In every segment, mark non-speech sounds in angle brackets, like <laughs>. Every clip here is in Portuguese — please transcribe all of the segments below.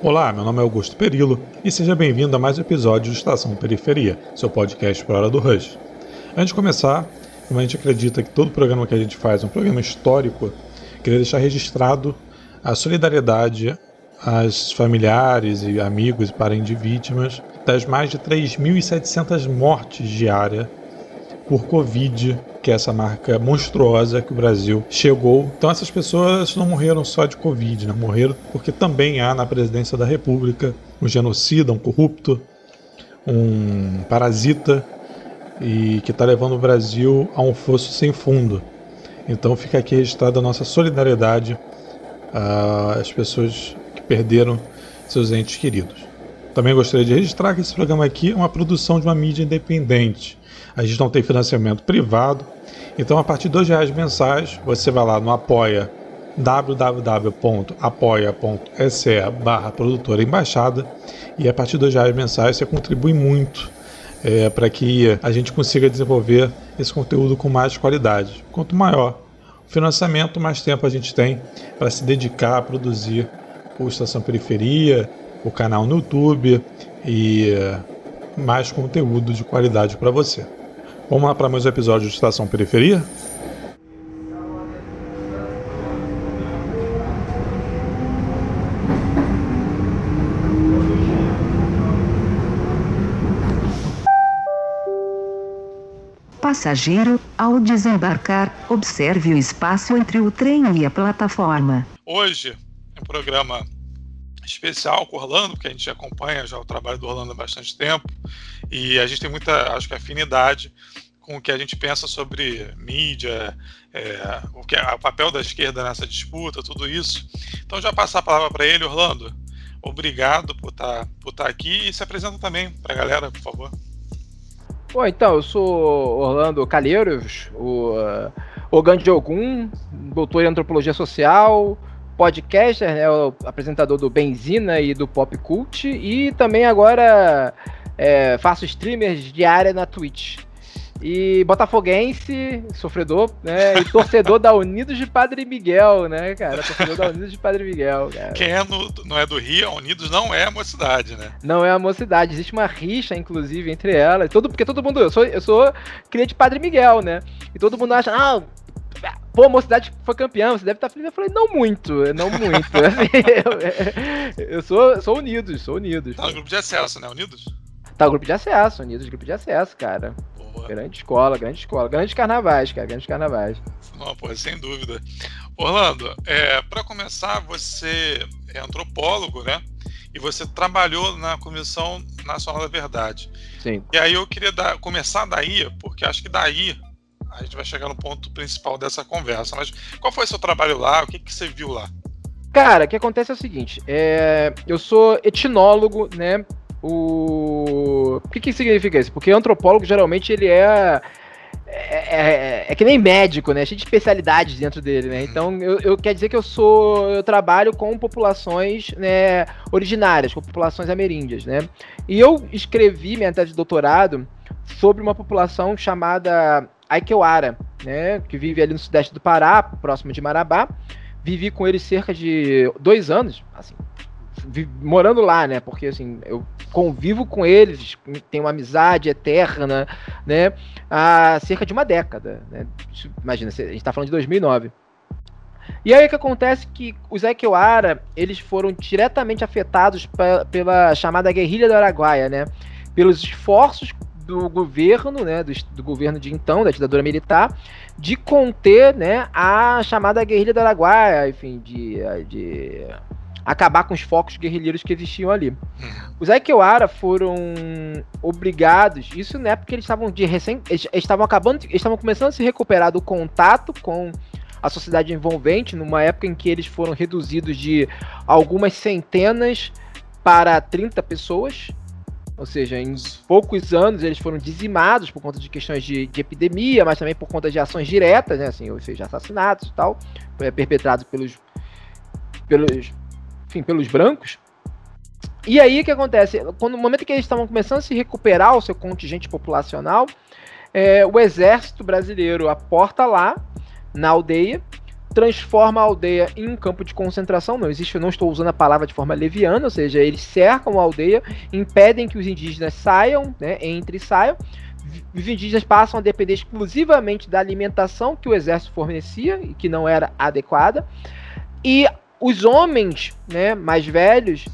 Olá, meu nome é Augusto Perilo e seja bem-vindo a mais um episódio do Estação Periferia, seu podcast por hora do Rush. Antes de começar, como a gente acredita que todo programa que a gente faz é um programa histórico, queria deixar registrado a solidariedade às familiares e amigos e parentes de vítimas das mais de 3.700 mortes diárias por Covid, que é essa marca monstruosa que o Brasil chegou. Então essas pessoas não morreram só de Covid, né? morreram porque também há na presidência da República um genocida, um corrupto, um parasita e que está levando o Brasil a um fosso sem fundo. Então fica aqui registrada a nossa solidariedade às pessoas que perderam seus entes queridos. Também gostaria de registrar que esse programa aqui é uma produção de uma mídia independente a gente não tem financiamento privado. Então, a partir de dois reais mensais, você vai lá no apoia www.apoia.se barra produtora embaixada e a partir de dois reais mensais você contribui muito é, para que a gente consiga desenvolver esse conteúdo com mais qualidade. Quanto maior o financiamento, mais tempo a gente tem para se dedicar a produzir o Estação Periferia, o canal no YouTube e é, mais conteúdo de qualidade para você. Vamos lá para mais um episódio de Estação Periferia? Passageiro, ao desembarcar, observe o espaço entre o trem e a plataforma. Hoje, é um programa especial com o Orlando, porque a gente acompanha já o trabalho do Orlando há bastante tempo e a gente tem muita, acho que, afinidade com o que a gente pensa sobre mídia, é, o, que é, o papel da esquerda nessa disputa, tudo isso. Então, já passar a palavra para ele, Orlando. Obrigado por estar tá, por tá aqui e se apresenta também para a galera, por favor. Bom, então, eu sou Orlando Calheiros, o uh, Ogan Ogum, doutor em antropologia social, podcaster, né, o apresentador do Benzina e do Pop Cult, e também agora é, faço streamers diária na Twitch. E botafoguense, sofredor, né? E <laughs> torcedor da Unidos de Padre Miguel, né, cara? Torcedor da Unidos de Padre Miguel, cara. Quem é no, não é do Rio, a Unidos não é a mocidade, né? Não é a mocidade. Existe uma rixa, inclusive, entre elas. Todo, porque todo mundo. Eu sou, eu sou cria de Padre Miguel, né? E todo mundo acha, ah, pô, a mocidade foi campeão, você deve estar feliz. Eu falei, não muito, não muito. <laughs> assim, eu, eu, sou, sou Unidos, sou Unidos. Tá no grupo de acesso, né? Unidos? Tá no grupo de acesso, Unidos, grupo de acesso, cara. Boa. Grande escola, grande escola. Grandes carnavais, cara, grandes carnavais. Não, pô, sem dúvida. Orlando, é, para começar, você é antropólogo, né? E você trabalhou na Comissão Nacional da Verdade. Sim. E aí eu queria dar, começar daí, porque acho que daí a gente vai chegar no ponto principal dessa conversa. Mas qual foi o seu trabalho lá? O que, que você viu lá? Cara, o que acontece é o seguinte: é, eu sou etnólogo, né? O... o que, que significa isso? Porque antropólogo geralmente ele é é, é, é, que nem médico, né? Cheio de especialidades dentro dele, né? Então, eu, eu quer dizer que eu sou. Eu trabalho com populações né, originárias, com populações ameríndias, né? E eu escrevi minha tese de doutorado sobre uma população chamada Aikewara, né, que vive ali no sudeste do Pará, próximo de Marabá. Vivi com eles cerca de dois anos, assim, morando lá, né? Porque assim, eu convivo com eles, tenho uma amizade eterna, né? Há cerca de uma década, né? Imagina, a gente está falando de 2009. E aí o que acontece que os Aikewara, eles foram diretamente afetados pela chamada guerrilha do Araguaia, né? Pelos esforços do governo, né, do, do, governo de então, da ditadura militar, de conter, né, a chamada guerrilha do Araguaia, enfim, de, de acabar com os focos guerrilheiros que existiam ali. Uhum. Os Aikewara foram obrigados, isso não é porque eles estavam de recém, eles estavam acabando, eles estavam começando a se recuperar do contato com a sociedade envolvente, numa época em que eles foram reduzidos de algumas centenas para 30 pessoas, ou seja, em poucos anos eles foram dizimados por conta de questões de, de epidemia, mas também por conta de ações diretas, né, assim, ou seja, assassinatos e tal, é, perpetrados pelos, pelos, enfim, pelos brancos. E aí o que acontece? Quando, no momento que eles estavam começando a se recuperar o seu contingente populacional, é, o exército brasileiro aporta lá na aldeia transforma a aldeia em um campo de concentração. Não existe, eu não estou usando a palavra de forma leviana, ou seja, eles cercam a aldeia, impedem que os indígenas saiam, né, entre e saiam. Os indígenas passam a depender exclusivamente da alimentação que o exército fornecia e que não era adequada. E os homens, né, mais velhos,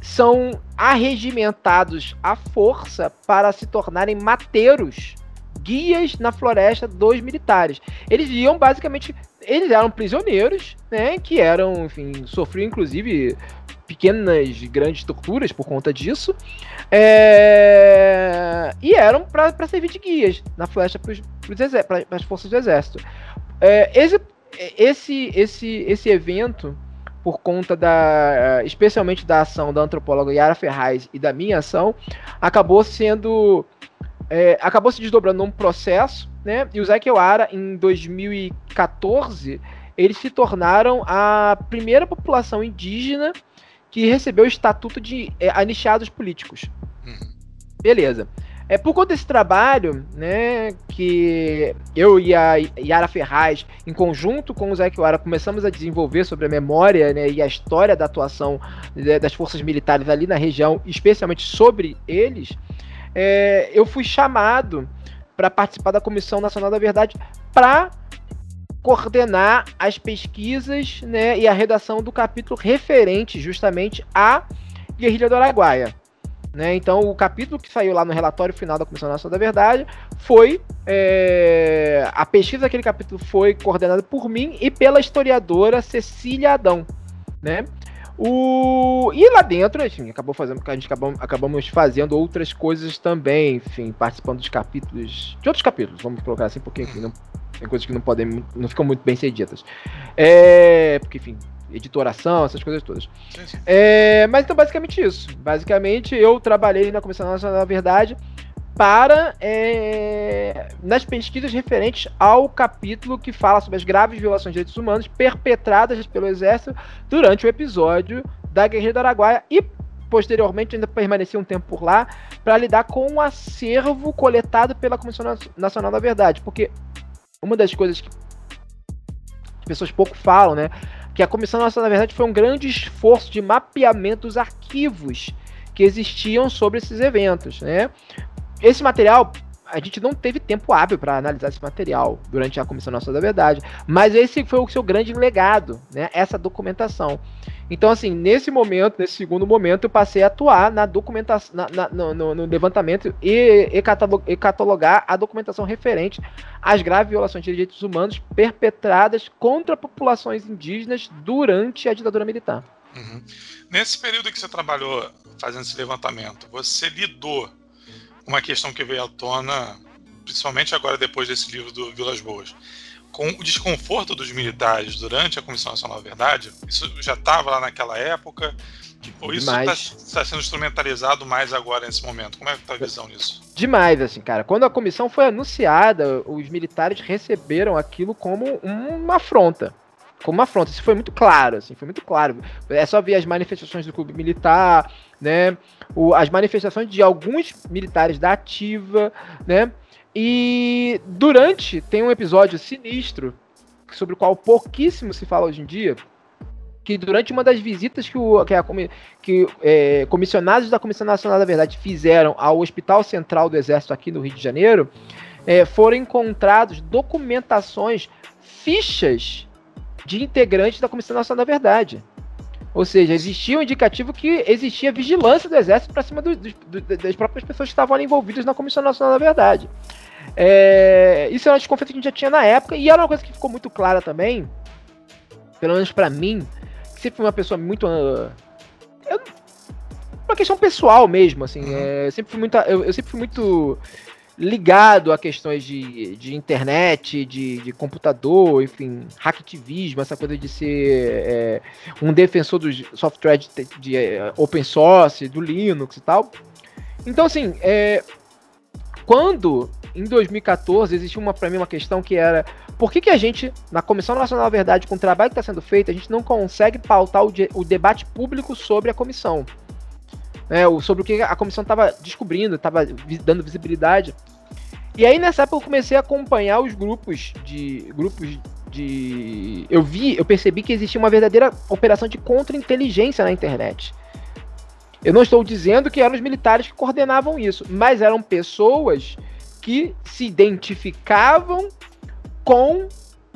são arregimentados à força para se tornarem mateiros, guias na floresta dos militares. Eles iam basicamente eles eram prisioneiros, né? Que eram, enfim, sofriam inclusive pequenas, grandes torturas por conta disso. É... E eram para servir de guias na flecha para as forças do exército. É, esse, esse, esse, esse evento, por conta da. especialmente da ação da antropóloga Yara Ferraz e da minha ação, acabou sendo. É, acabou se desdobrando num processo né? E o Zeke Oara, em 2014, eles se tornaram a primeira população indígena que recebeu o estatuto de é, anichados políticos. Uhum. Beleza. É por conta desse trabalho, né, que eu e a Yara Ferraz, em conjunto com o Zé Kiwara, começamos a desenvolver sobre a memória né, e a história da atuação né, das forças militares ali na região, especialmente sobre eles, é, eu fui chamado para participar da Comissão Nacional da Verdade para coordenar as pesquisas né, e a redação do capítulo referente justamente à guerrilha do Araguaia. Né? Então, o capítulo que saiu lá no relatório final da Comissão Nacional da Verdade foi. É, a pesquisa daquele capítulo foi coordenada por mim e pela historiadora Cecília Adão. Né? O... E lá dentro, enfim, acabou fazendo, a gente acabamos, acabamos fazendo outras coisas também, enfim, participando dos capítulos. De outros capítulos, vamos colocar assim, porque enfim, não, tem coisas que não podem. não ficam muito bem ser ditas. É, porque, enfim, editoração, essas coisas todas. É, mas então, basicamente isso. Basicamente, eu trabalhei na Comissão Nacional da Verdade para é, nas pesquisas referentes ao capítulo que fala sobre as graves violações de direitos humanos perpetradas pelo Exército durante o episódio da Guerra do Araguaia e posteriormente ainda permaneci um tempo por lá para lidar com o acervo coletado pela Comissão Nacional da Verdade, porque uma das coisas que as pessoas pouco falam, né, que a Comissão Nacional da Verdade foi um grande esforço de mapeamento dos arquivos que existiam sobre esses eventos, né? Esse material a gente não teve tempo hábil para analisar esse material durante a Comissão Nacional da Verdade, mas esse foi o seu grande legado, né? Essa documentação. Então, assim, nesse momento, nesse segundo momento, eu passei a atuar na documentação, na, na, no, no, levantamento e, e, catalogar a documentação referente às graves violações de direitos humanos perpetradas contra populações indígenas durante a ditadura militar. Uhum. Nesse período que você trabalhou fazendo esse levantamento, você lidou uma questão que veio à tona, principalmente agora depois desse livro do Vilas Boas. Com o desconforto dos militares durante a Comissão Nacional da Verdade, isso já estava lá naquela época, ou isso está tá sendo instrumentalizado mais agora nesse momento? Como é que tá a visão nisso? Demais, assim, cara. Quando a comissão foi anunciada, os militares receberam aquilo como uma afronta como uma afronta. Isso foi muito claro, assim, foi muito claro. É só ver as manifestações do clube militar, né? O, as manifestações de alguns militares da ativa, né? E durante tem um episódio sinistro sobre o qual pouquíssimo se fala hoje em dia, que durante uma das visitas que, o, que, a, que é, comissionados da Comissão Nacional da Verdade fizeram ao Hospital Central do Exército aqui no Rio de Janeiro, é, foram encontrados documentações, fichas de integrantes da Comissão Nacional da Verdade. Ou seja, existia um indicativo que existia vigilância do Exército para cima do, do, das próprias pessoas que estavam ali envolvidas na Comissão Nacional da Verdade. É, isso era uma desconfiança que a gente já tinha na época, e era uma coisa que ficou muito clara também, pelo menos para mim, que sempre fui uma pessoa muito. Eu, uma questão pessoal mesmo, assim. Uhum. É, sempre fui muito, eu, eu sempre fui muito ligado a questões de, de internet, de, de computador, enfim, hacktivismo, essa coisa de ser é, um defensor do software de, de é, open source, do Linux e tal. Então, assim, é, quando em 2014 existia uma para mim uma questão que era por que, que a gente, na Comissão Nacional da Verdade, com o trabalho que está sendo feito, a gente não consegue pautar o, de, o debate público sobre a comissão? Né, sobre o que a comissão estava descobrindo, estava dando visibilidade. E aí nessa época eu comecei a acompanhar os grupos de grupos de. Eu vi, eu percebi que existia uma verdadeira operação de contra-inteligência na internet. Eu não estou dizendo que eram os militares que coordenavam isso, mas eram pessoas que se identificavam com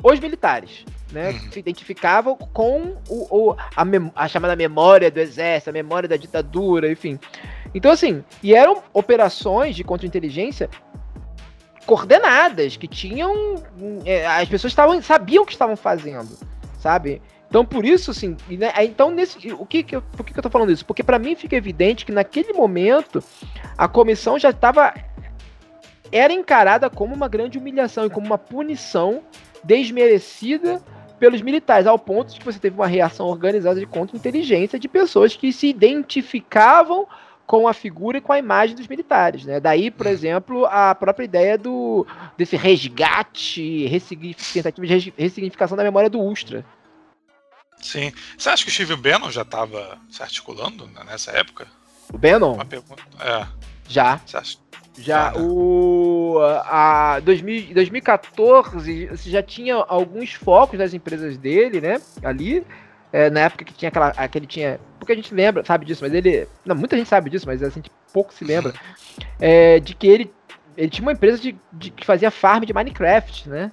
os militares. Né, uhum. se identificavam com o, o a, a, chamada memória do exército, a memória da ditadura, enfim. Então, assim, e eram operações de contra-inteligência coordenadas, que tinham. É, as pessoas estavam, sabiam o que estavam fazendo, sabe? Então, por isso, assim, né, então, nesse, o que, que eu, por que, que eu tô falando isso? Porque para mim fica evidente que naquele momento a comissão já estava. Era encarada como uma grande humilhação e como uma punição desmerecida pelos militares, ao ponto de que você teve uma reação organizada de contra-inteligência de pessoas que se identificavam com a figura e com a imagem dos militares, né? Daí, por exemplo, a própria ideia do desse resgate, tentativa de ressignificação da memória do Ustra. Sim. Você acha que o Steve Bannon já estava se articulando nessa época? O Bannon? Uma pergunta. É. Já. Você acha? Já, né? o a 2000, 2014 já tinha alguns focos das empresas dele, né? Ali, é, na época que tinha aquela, aquele tinha porque a gente lembra, sabe disso, mas ele. Não, muita gente sabe disso, mas a gente pouco se lembra. É, de que ele, ele tinha uma empresa de, de, que fazia farm de Minecraft, né?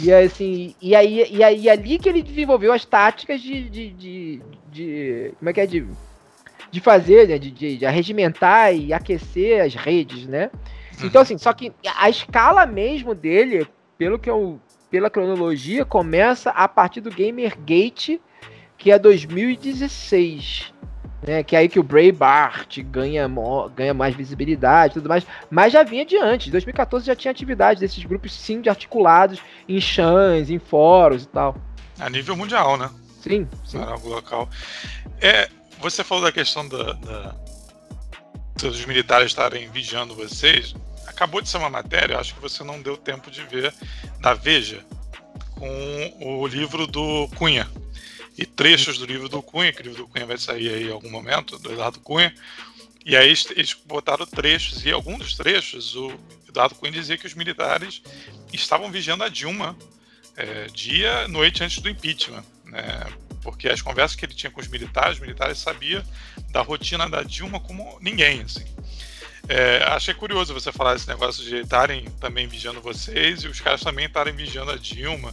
E assim, e aí, e aí ali que ele desenvolveu as táticas de. de, de, de como é que é? De, de fazer, né? De, de, de arregimentar e aquecer as redes, né? Então, assim, só que a escala mesmo dele, pelo que eu. Pela cronologia, começa a partir do Gamergate que é 2016. Né, que é aí que o Breitbart ganha, ganha mais visibilidade e tudo mais, mas já vinha de antes. 2014 já tinha atividade desses grupos sim de articulados em chãs, em fóruns e tal. A nível mundial, né? Sim, sim. Era algo local. É, você falou da questão da, da, dos militares estarem vigiando vocês. Acabou de ser uma matéria, acho que você não deu tempo de ver, da Veja, com o livro do Cunha, e trechos do livro do Cunha, que o livro do Cunha vai sair aí em algum momento, do Eduardo Cunha. E aí eles botaram trechos, e alguns dos trechos, o Eduardo Cunha dizia que os militares estavam vigiando a Dilma é, dia, noite antes do impeachment. Né? Porque as conversas que ele tinha com os militares, os militares sabiam da rotina da Dilma como ninguém. Assim. É, achei curioso você falar esse negócio de estarem também vigiando vocês e os caras também estarem vigiando a Dilma.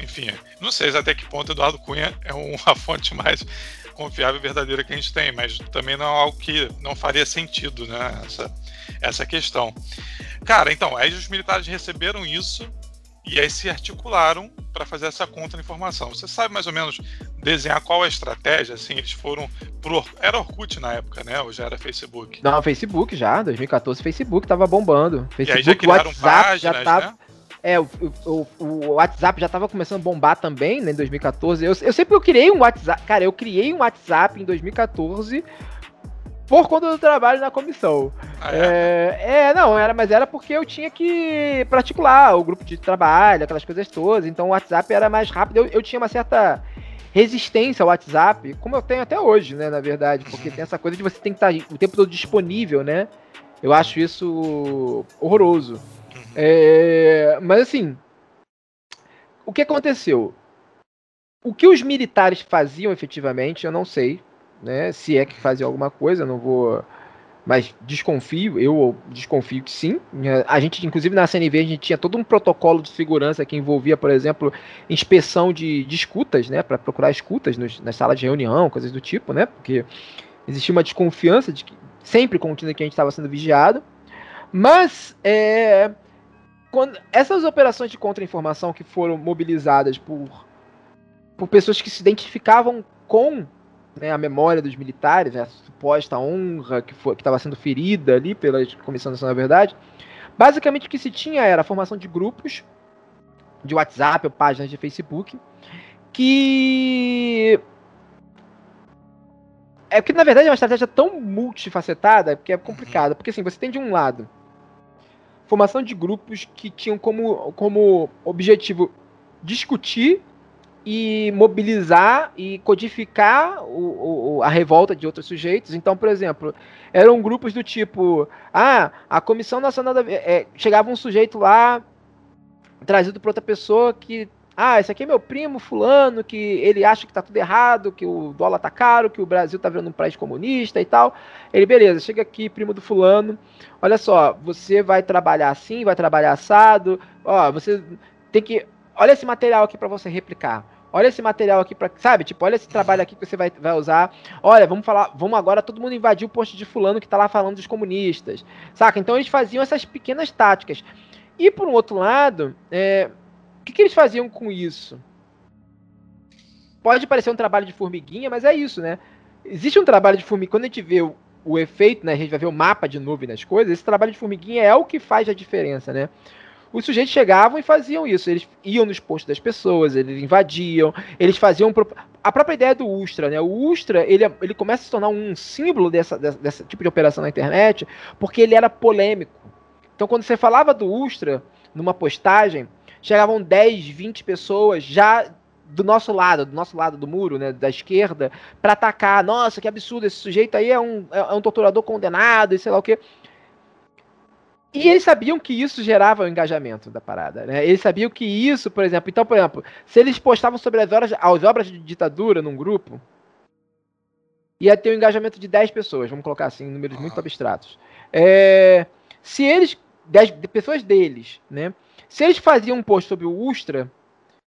Enfim, não sei até que ponto Eduardo Cunha é <laughs> uma fonte mais confiável e verdadeira que a gente tem, mas também não é algo que não faria sentido, né? Essa, essa questão. Cara, então, aí os militares receberam isso e aí se articularam para fazer essa contra-informação. Você sabe mais ou menos desenhar qual é a estratégia? Assim, eles foram pro. Era Orkut na época, né? Ou já era Facebook? Não, Facebook já, 2014 Facebook tava bombando. Facebook, já WhatsApp páginas, já tava. Né? É, o, o, o, WhatsApp já tava começando a bombar também, né, em 2014. Eu, eu sempre eu criei um WhatsApp. Cara, eu criei um WhatsApp em 2014 por conta do trabalho na comissão. Ah, é? É, é? não, era, mas era porque eu tinha que particular o grupo de trabalho, aquelas coisas todas. Então o WhatsApp era mais rápido. Eu, eu tinha uma certa resistência ao WhatsApp, como eu tenho até hoje, né, na verdade, porque tem essa coisa de você tem que estar o tempo todo disponível, né? Eu acho isso horroroso. Uhum. É, mas assim, o que aconteceu? O que os militares faziam efetivamente, eu não sei, né? Se é que fazia alguma coisa, não vou. Mas desconfio, eu desconfio que sim. A gente, inclusive na CNV, a gente tinha todo um protocolo de segurança que envolvia, por exemplo, inspeção de, de escutas, né? Para procurar escutas nos, nas salas de reunião, coisas do tipo, né? Porque existia uma desconfiança de que sempre contínua que a gente estava sendo vigiado. Mas é, quando essas operações de contra-informação que foram mobilizadas por, por pessoas que se identificavam com né, a memória dos militares, né, a suposta honra que estava sendo ferida ali pela Comissão Nacional da Verdade. Basicamente o que se tinha era a formação de grupos de WhatsApp ou páginas de Facebook que é que na verdade é uma estratégia tão multifacetada que é complicada, porque assim, você tem de um lado formação de grupos que tinham como, como objetivo discutir e mobilizar e codificar o, o, a revolta de outros sujeitos. Então, por exemplo, eram grupos do tipo: ah, a Comissão Nacional da. É, chegava um sujeito lá, trazido por outra pessoa que Ah, esse aqui é meu primo fulano, que ele acha que tá tudo errado, que o dólar tá caro, que o Brasil tá virando um país comunista e tal. Ele, beleza, chega aqui, primo do fulano. Olha só, você vai trabalhar assim, vai trabalhar assado. Ó, você tem que. Olha esse material aqui para você replicar. Olha esse material aqui para, sabe? Tipo, olha esse trabalho aqui que você vai, vai usar. Olha, vamos falar, vamos agora todo mundo invadir o posto de fulano que tá lá falando dos comunistas. Saca? Então eles faziam essas pequenas táticas. E por um outro lado, é, o que, que eles faziam com isso? Pode parecer um trabalho de formiguinha, mas é isso, né? Existe um trabalho de formiguinha. Quando a gente vê o, o efeito, né? A gente vai ver o mapa de nuvem nas coisas. Esse trabalho de formiguinha é o que faz a diferença, né? Os sujeitos chegavam e faziam isso. Eles iam nos postos das pessoas, eles invadiam, eles faziam. A própria ideia do Ustra, né? O Ustra, ele, ele começa a se tornar um símbolo dessa, dessa, desse tipo de operação na internet, porque ele era polêmico. Então, quando você falava do Ustra numa postagem, chegavam 10, 20 pessoas já do nosso lado, do nosso lado do muro, né, da esquerda, para atacar. Nossa, que absurdo, esse sujeito aí é um, é, é um torturador condenado e sei lá o quê. E eles sabiam que isso gerava o engajamento da parada, né? Eles sabiam que isso, por exemplo, então, por exemplo, se eles postavam sobre as obras, as obras de ditadura num grupo, ia ter um engajamento de 10 pessoas, vamos colocar assim, números muito abstratos. É, se eles, 10 pessoas deles, né, se eles faziam um post sobre o Ustra,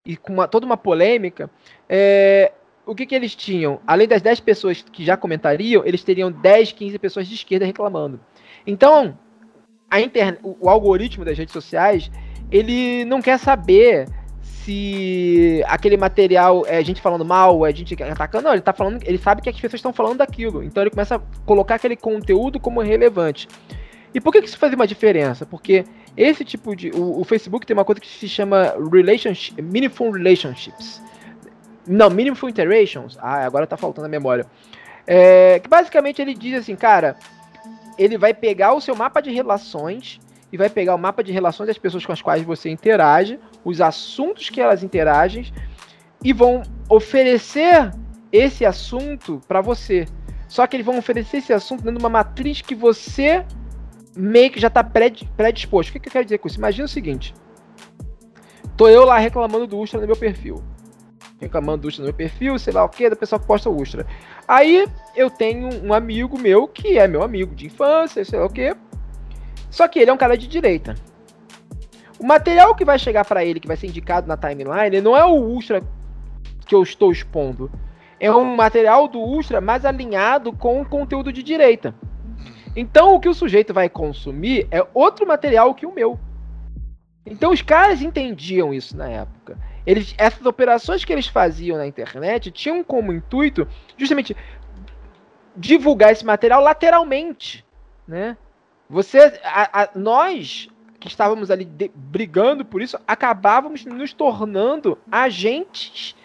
e com uma, toda uma polêmica, é, o que, que eles tinham? Além das 10 pessoas que já comentariam, eles teriam 10, 15 pessoas de esquerda reclamando. Então, a internet, o, algoritmo das redes sociais, ele não quer saber se aquele material é gente falando mal, é gente atacando. Não, ele tá falando, ele sabe que as pessoas estão falando daquilo. Então ele começa a colocar aquele conteúdo como relevante. E por que, que isso faz uma diferença? Porque esse tipo de. O, o, Facebook tem uma coisa que se chama relationship, Meaningful Relationships. Não, Meaningful Interactions. Ah, agora tá faltando a memória. É, que basicamente ele diz assim, cara, ele vai pegar o seu mapa de relações e vai pegar o mapa de relações das pessoas com as quais você interage, os assuntos que elas interagem e vão oferecer esse assunto para você. Só que eles vão oferecer esse assunto dentro de uma matriz que você meio que já tá predisposto. O que, que eu quero dizer com isso? Imagina o seguinte: tô eu lá reclamando do Ustra no meu perfil. Reclamando do Ustra no meu perfil, sei lá o que, da pessoa que posta Ustra. Aí eu tenho um amigo meu que é meu amigo de infância, sei lá o que. Só que ele é um cara de direita. O material que vai chegar para ele, que vai ser indicado na timeline, não é o Ustra que eu estou expondo. É um material do Ustra mais alinhado com o conteúdo de direita. Então o que o sujeito vai consumir é outro material que o meu. Então os caras entendiam isso na época. Eles, essas operações que eles faziam na internet tinham como intuito justamente divulgar esse material lateralmente, né? Você, a, a, nós que estávamos ali de, brigando por isso, acabávamos nos tornando agentes.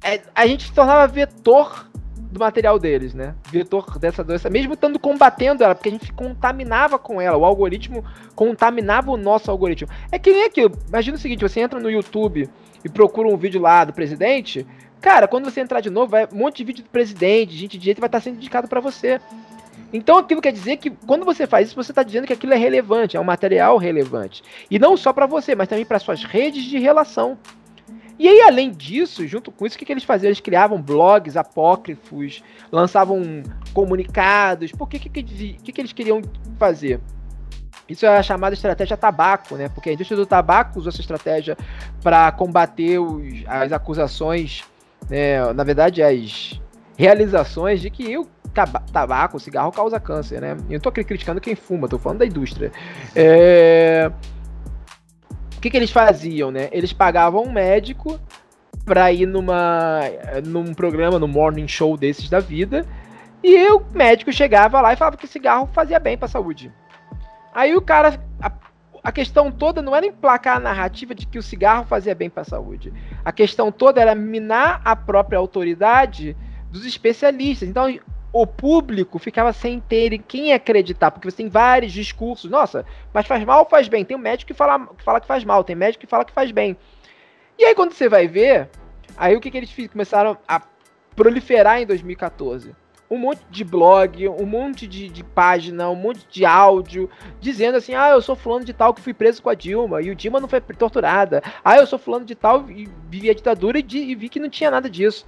É, a gente se tornava vetor do material deles, né? Vetor dessa doença, mesmo estando combatendo ela, porque a gente contaminava com ela, o algoritmo contaminava o nosso algoritmo. É que nem aquilo, imagina o seguinte, você entra no YouTube e procura um vídeo lá do presidente, cara, quando você entrar de novo, vai um monte de vídeo do presidente, gente de direita vai estar sendo indicado para você. Então aquilo quer dizer que quando você faz isso, você está dizendo que aquilo é relevante, é um material relevante. E não só para você, mas também para suas redes de relação. E aí, além disso, junto com isso, o que, eles faziam? Eles criavam blogs apócrifos, lançavam comunicados. Por que, que, que, que, que eles queriam fazer? Isso é a chamada estratégia tabaco, né? Porque a indústria do tabaco usou essa estratégia para combater os, as acusações, né? na verdade, as realizações de que o tabaco, o cigarro causa câncer, né? Eu não tô criticando quem fuma, tô falando da indústria. É que, que eles faziam, né? Eles pagavam um médico pra ir numa, num programa, no morning show desses da vida, e o médico chegava lá e falava que cigarro fazia bem pra saúde. Aí o cara. A, a questão toda não era emplacar a narrativa de que o cigarro fazia bem para a saúde. A questão toda era minar a própria autoridade dos especialistas. Então, o público ficava sem ter quem acreditar, porque você tem vários discursos. Nossa, mas faz mal ou faz bem? Tem um médico que fala, que fala que faz mal, tem médico que fala que faz bem. E aí, quando você vai ver, aí o que, que eles começaram a proliferar em 2014? um monte de blog, um monte de, de, página, um monte de áudio, dizendo assim: ah, eu sou fulano de tal que fui preso com a Dilma, e o Dilma não foi torturada. Ah, eu sou fulano de tal e vivi a ditadura e, e vi que não tinha nada disso.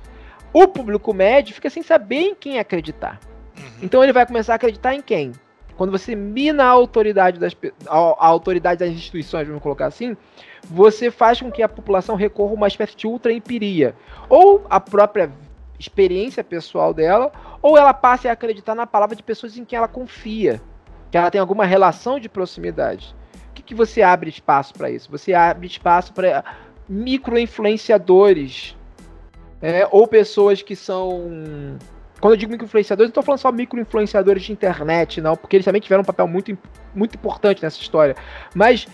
O público médio fica sem saber em quem acreditar. Uhum. Então ele vai começar a acreditar em quem? Quando você mina a autoridade das, a, a autoridade das instituições, vamos colocar assim, você faz com que a população recorra a uma espécie de ultra empiria. Ou a própria experiência pessoal dela, ou ela passe a acreditar na palavra de pessoas em quem ela confia, que ela tem alguma relação de proximidade. O que, que você abre espaço para isso? Você abre espaço para micro-influenciadores, é, ou pessoas que são. Quando eu digo micro-influenciadores, não estou falando só micro-influenciadores de internet, não, porque eles também tiveram um papel muito, muito importante nessa história. Mas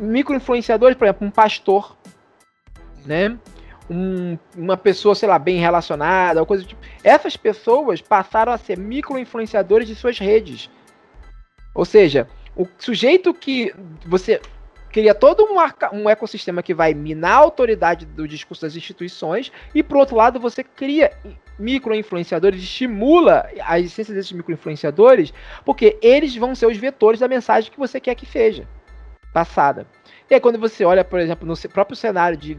micro-influenciadores, por exemplo, um pastor, né? um, uma pessoa, sei lá, bem relacionada, coisa do tipo. Essas pessoas passaram a ser micro-influenciadores de suas redes. Ou seja, o sujeito que você cria todo um, um ecossistema que vai minar a autoridade do discurso das instituições, e por outro lado você cria micro-influenciadores, estimula a existência desses micro-influenciadores, porque eles vão ser os vetores da mensagem que você quer que seja passada. E aí, quando você olha, por exemplo, no próprio cenário de,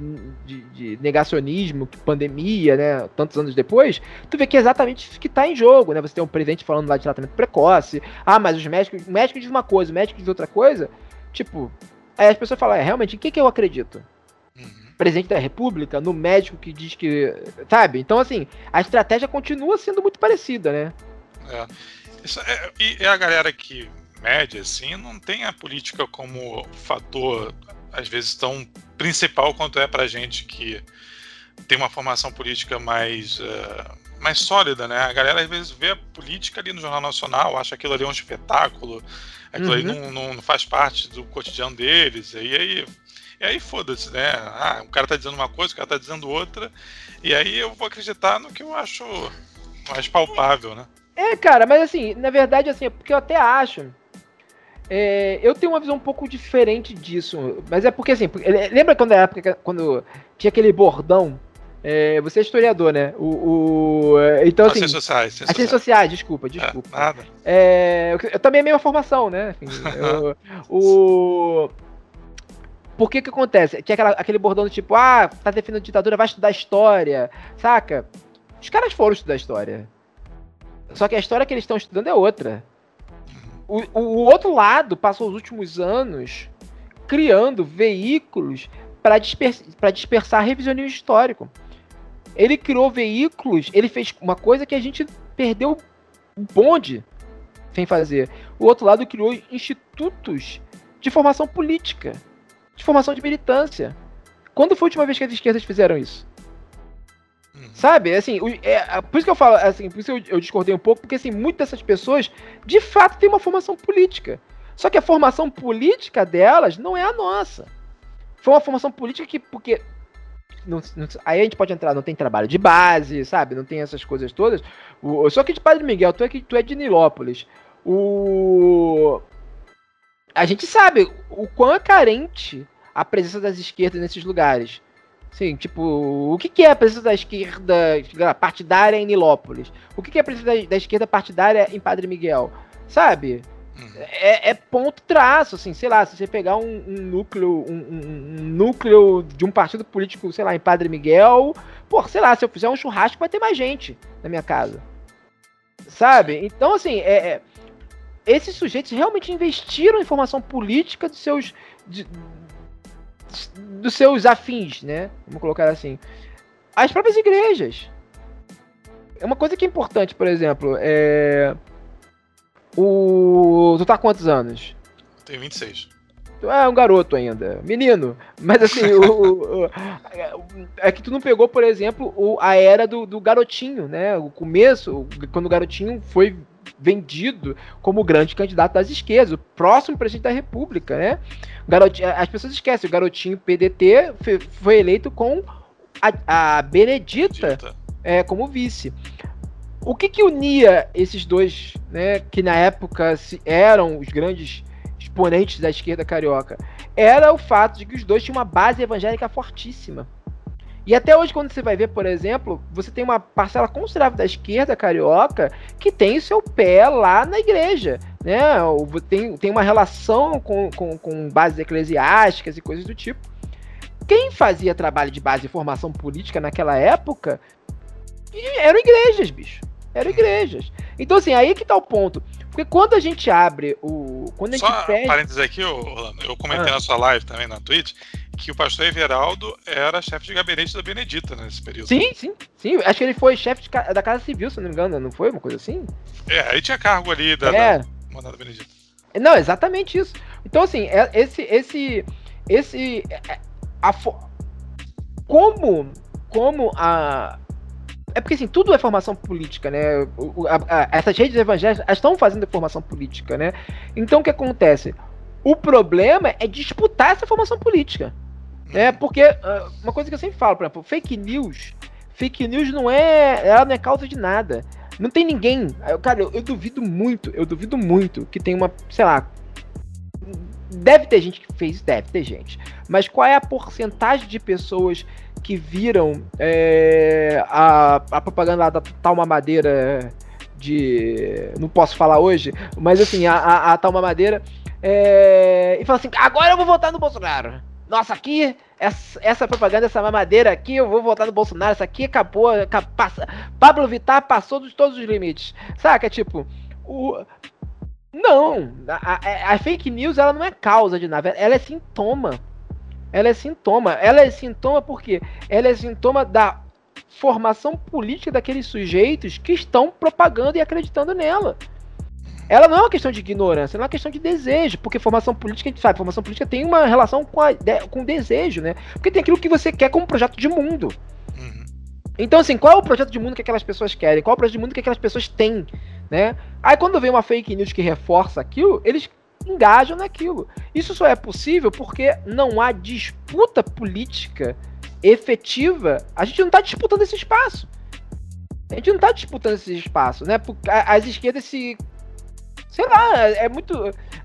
de, de negacionismo, pandemia, né, tantos anos depois, tu vê que é exatamente isso que está em jogo, né? Você tem um presidente falando lá de tratamento precoce, ah, mas os médicos, o médico diz uma coisa, o médico diz outra coisa, tipo, aí as pessoas falam, é, realmente, em que, que eu acredito? Uhum. Presidente da República, no médico que diz que. Sabe? Então, assim, a estratégia continua sendo muito parecida, né? É. É, e a galera que média, assim, não tem a política como fator, às vezes, tão principal quanto é pra gente que tem uma formação política mais, uh, mais sólida, né? A galera às vezes vê a política ali no Jornal Nacional, acha aquilo ali um espetáculo, aquilo uhum. ali não, não, faz parte do cotidiano deles, e aí, e aí foda-se, né? Ah, o cara tá dizendo uma coisa, o cara tá dizendo outra, e aí eu vou acreditar no que eu acho mais palpável, né? É, cara, mas assim, na verdade, assim, é porque eu até acho é, eu tenho uma visão um pouco diferente disso, mas é porque assim, lembra quando a época quando tinha aquele bordão? É, você é historiador, né? O, o então assim, as ciências sociais, as ciências sociais, desculpa, desculpa. É, nada. É, eu, também é a mesma formação, né? eu, <laughs> o por que que acontece? Tinha aquela, aquele bordão do tipo, ah, tá defendendo ditadura, vai estudar história, saca? Os caras foram estudar história. Só que a história que eles estão estudando é outra. O, o outro lado passou os últimos anos criando veículos para dispersar, dispersar revisionismo histórico. Ele criou veículos, ele fez uma coisa que a gente perdeu o bonde sem fazer. O outro lado criou institutos de formação política, de formação de militância. Quando foi a última vez que as esquerdas fizeram isso? Sabe? Assim, é, por isso que eu falo, assim, por isso eu, eu discordei um pouco, porque assim, muitas dessas pessoas de fato têm uma formação política. Só que a formação política delas não é a nossa. Foi uma formação política que, porque. Não, não, aí a gente pode entrar, não tem trabalho de base, sabe? Não tem essas coisas todas. O, eu sou de Padre Miguel, tu é, tu é de Nilópolis. O. A gente sabe o quão é carente a presença das esquerdas nesses lugares. Sim, tipo, o que, que é a presença da esquerda partidária em Nilópolis? O que, que é a presença da, da esquerda partidária em Padre Miguel? Sabe? Uhum. É, é, ponto traço, assim, sei lá, se você pegar um, um núcleo, um, um, um, núcleo de um partido político, sei lá, em Padre Miguel, pô, sei lá, se eu fizer um churrasco vai ter mais gente na minha casa. Sabe? Então, assim, é, é esses sujeitos realmente investiram em formação política dos seus. De, dos seus afins, né? Vamos colocar assim. As próprias igrejas. É uma coisa que é importante, por exemplo, é. O. Tu tá quantos anos? Tenho 26. Tu é um garoto ainda. Menino. Mas assim, o, o, é que tu não pegou, por exemplo, o, a era do, do garotinho, né? O começo, quando o garotinho foi vendido como grande candidato das esquerdas, o próximo presidente da República, né? Garotinho, as pessoas esquecem, o garotinho PDT foi, foi eleito com a, a Benedita é, como vice. O que, que unia esses dois, né, que na época eram os grandes exponentes da esquerda carioca? Era o fato de que os dois tinham uma base evangélica fortíssima. E até hoje, quando você vai ver, por exemplo, você tem uma parcela considerável da esquerda carioca que tem seu pé lá na igreja. Né? Tem, tem uma relação com, com, com bases eclesiásticas e coisas do tipo. Quem fazia trabalho de base de formação política naquela época eram igrejas, bicho. Eram igrejas. Então, assim, aí que tá o ponto. Porque quando a gente abre o. Quando a gente Só parênteses aqui, Orlando, eu comentei ah. na sua live também na Twitch que o pastor Everaldo era chefe de gabinete da Benedita nesse período. Sim, sim, sim. Acho que ele foi chefe da Casa Civil, se não me engano, não foi? Uma coisa assim? É, aí tinha cargo ali da, é. da mandada Benedita. Não, exatamente isso. Então, assim, é, esse. esse. esse. É, a, como. Como a, é porque assim, tudo é formação política, né? A, a, essas redes evangélicas estão fazendo formação política, né? Então o que acontece? O problema é disputar essa formação política. Né? Porque uh, uma coisa que eu sempre falo, por exemplo, fake news. Fake news não é. Ela não é causa de nada. Não tem ninguém. Cara, eu, eu duvido muito, eu duvido muito que tem uma, sei lá. Deve ter gente que fez, deve ter gente. Mas qual é a porcentagem de pessoas que viram é, a, a propaganda da tal mamadeira de. Não posso falar hoje, mas assim, a, a, a tal mamadeira. É, e fala assim: agora eu vou votar no Bolsonaro. Nossa, aqui, essa, essa propaganda, essa mamadeira aqui, eu vou votar no Bolsonaro. Essa aqui acabou. Passa, Pablo Vittar passou de todos os limites. Saca? Tipo, o, não, a, a, a, fake news ela não é causa de nada, ela é sintoma. Ela é sintoma. Ela é sintoma porque ela é sintoma da formação política daqueles sujeitos que estão propagando e acreditando nela. Ela não é uma questão de ignorância, ela é uma questão de desejo, porque formação política, a gente sabe, formação política tem uma relação com, a, com desejo, né? Porque tem aquilo que você quer como projeto de mundo. Uhum. Então, assim, qual é o projeto de mundo que aquelas pessoas querem? Qual é o projeto de mundo que aquelas pessoas têm? Né? Aí quando vem uma fake news que reforça aquilo, eles engajam naquilo. Isso só é possível porque não há disputa política efetiva. A gente não está disputando esse espaço. A gente não está disputando esse espaço, né? Porque as esquerdas se. Sei lá, é muito.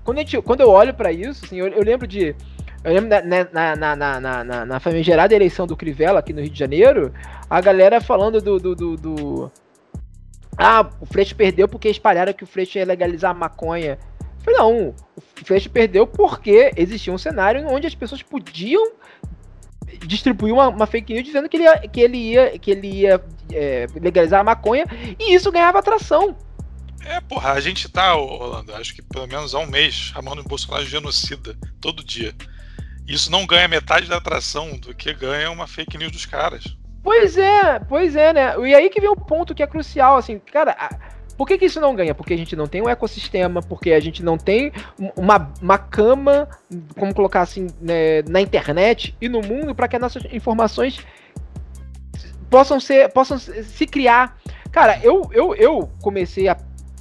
Quando, a gente, quando eu olho para isso, assim, eu, eu, lembro de. Eu lembro na, na, na, na, na, na famigerada eleição do Crivella aqui no Rio de Janeiro, a galera falando do, do, do, do... Ah, o Freixo perdeu porque espalharam que o Freixo ia legalizar a maconha Falei, não, o Flash perdeu porque existia um cenário onde as pessoas podiam distribuir uma, uma, fake news dizendo que ele ia, que ele ia, que ele ia é, legalizar a maconha e isso ganhava atração. É, porra, a gente tá, Rolando, acho que pelo menos há um mês chamando o Bolsonaro de genocida, todo dia. Isso não ganha metade da atração do que ganha uma fake news dos caras. Pois é, pois é, né? E aí que vem o ponto que é crucial, assim, cara. A por que, que isso não ganha? Porque a gente não tem um ecossistema, porque a gente não tem uma, uma cama, como colocar assim, né, na internet e no mundo para que as nossas informações possam ser, possam se criar. Cara, eu, eu, eu comecei a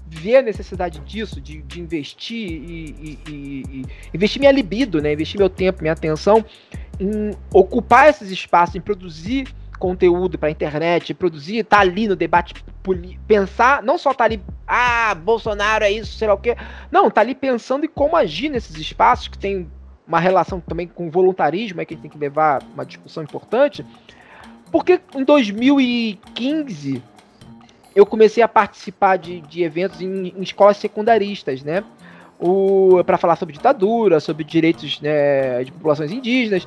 ver a necessidade disso, de, de investir e, e, e, e, investir minha libido, né? Investir meu tempo, minha atenção em ocupar esses espaços, em produzir conteúdo para internet, produzir, tá ali no debate, pensar, não só tá ali, ah, Bolsonaro é isso, sei lá o quê. Não, tá ali pensando em como agir nesses espaços que tem uma relação também com voluntarismo, é que a gente tem que levar uma discussão importante. Porque em 2015 eu comecei a participar de, de eventos em, em escolas secundaristas, né? para falar sobre ditadura, sobre direitos né, de populações indígenas.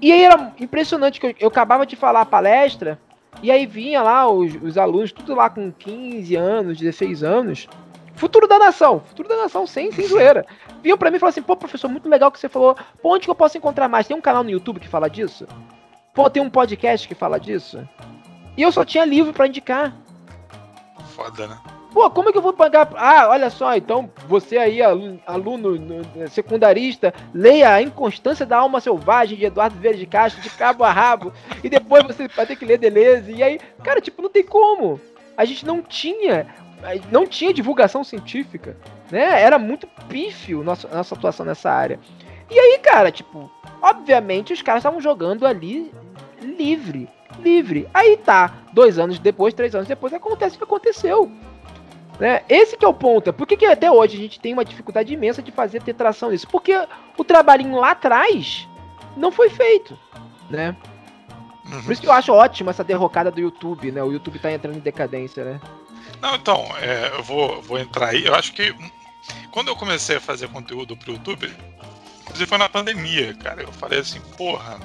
E aí era impressionante que eu, eu acabava de falar a palestra, e aí vinha lá os, os, alunos, tudo lá com 15 anos, 16 anos. Futuro da nação, futuro da nação, sem, sem <laughs> zoeira. Vinham pra mim e falaram assim, pô, professor, muito legal que você falou. Pô, onde que eu posso encontrar mais? Tem um canal no YouTube que fala disso? Pô, tem um podcast que fala disso? E eu só tinha livro para indicar. Foda, né? Pô, como é que eu vou pagar? Ah, olha só, então você aí, aluno, secundarista, leia A Inconstância da Alma Selvagem de Eduardo Vieira de Castro, de cabo a rabo, e depois você vai ter que ler Deleuze. E aí, cara, tipo, não tem como. A gente não tinha, não tinha divulgação científica, né? Era muito pífio nossa, nossa atuação nessa área. E aí, cara, tipo, obviamente os caras estavam jogando ali livre, livre. Aí tá, dois anos depois, três anos depois, acontece o que aconteceu. Né? Esse que é o ponto. Por que, que até hoje a gente tem uma dificuldade imensa de fazer ter tração nisso? Porque o trabalhinho lá atrás não foi feito, né? Uhum. Por isso que eu acho ótimo essa derrocada do YouTube, né? O YouTube tá entrando em decadência, né? Não, então, é, eu vou, vou entrar aí. Eu acho que quando eu comecei a fazer conteúdo pro YouTube, inclusive foi na pandemia, cara. Eu falei assim, porra,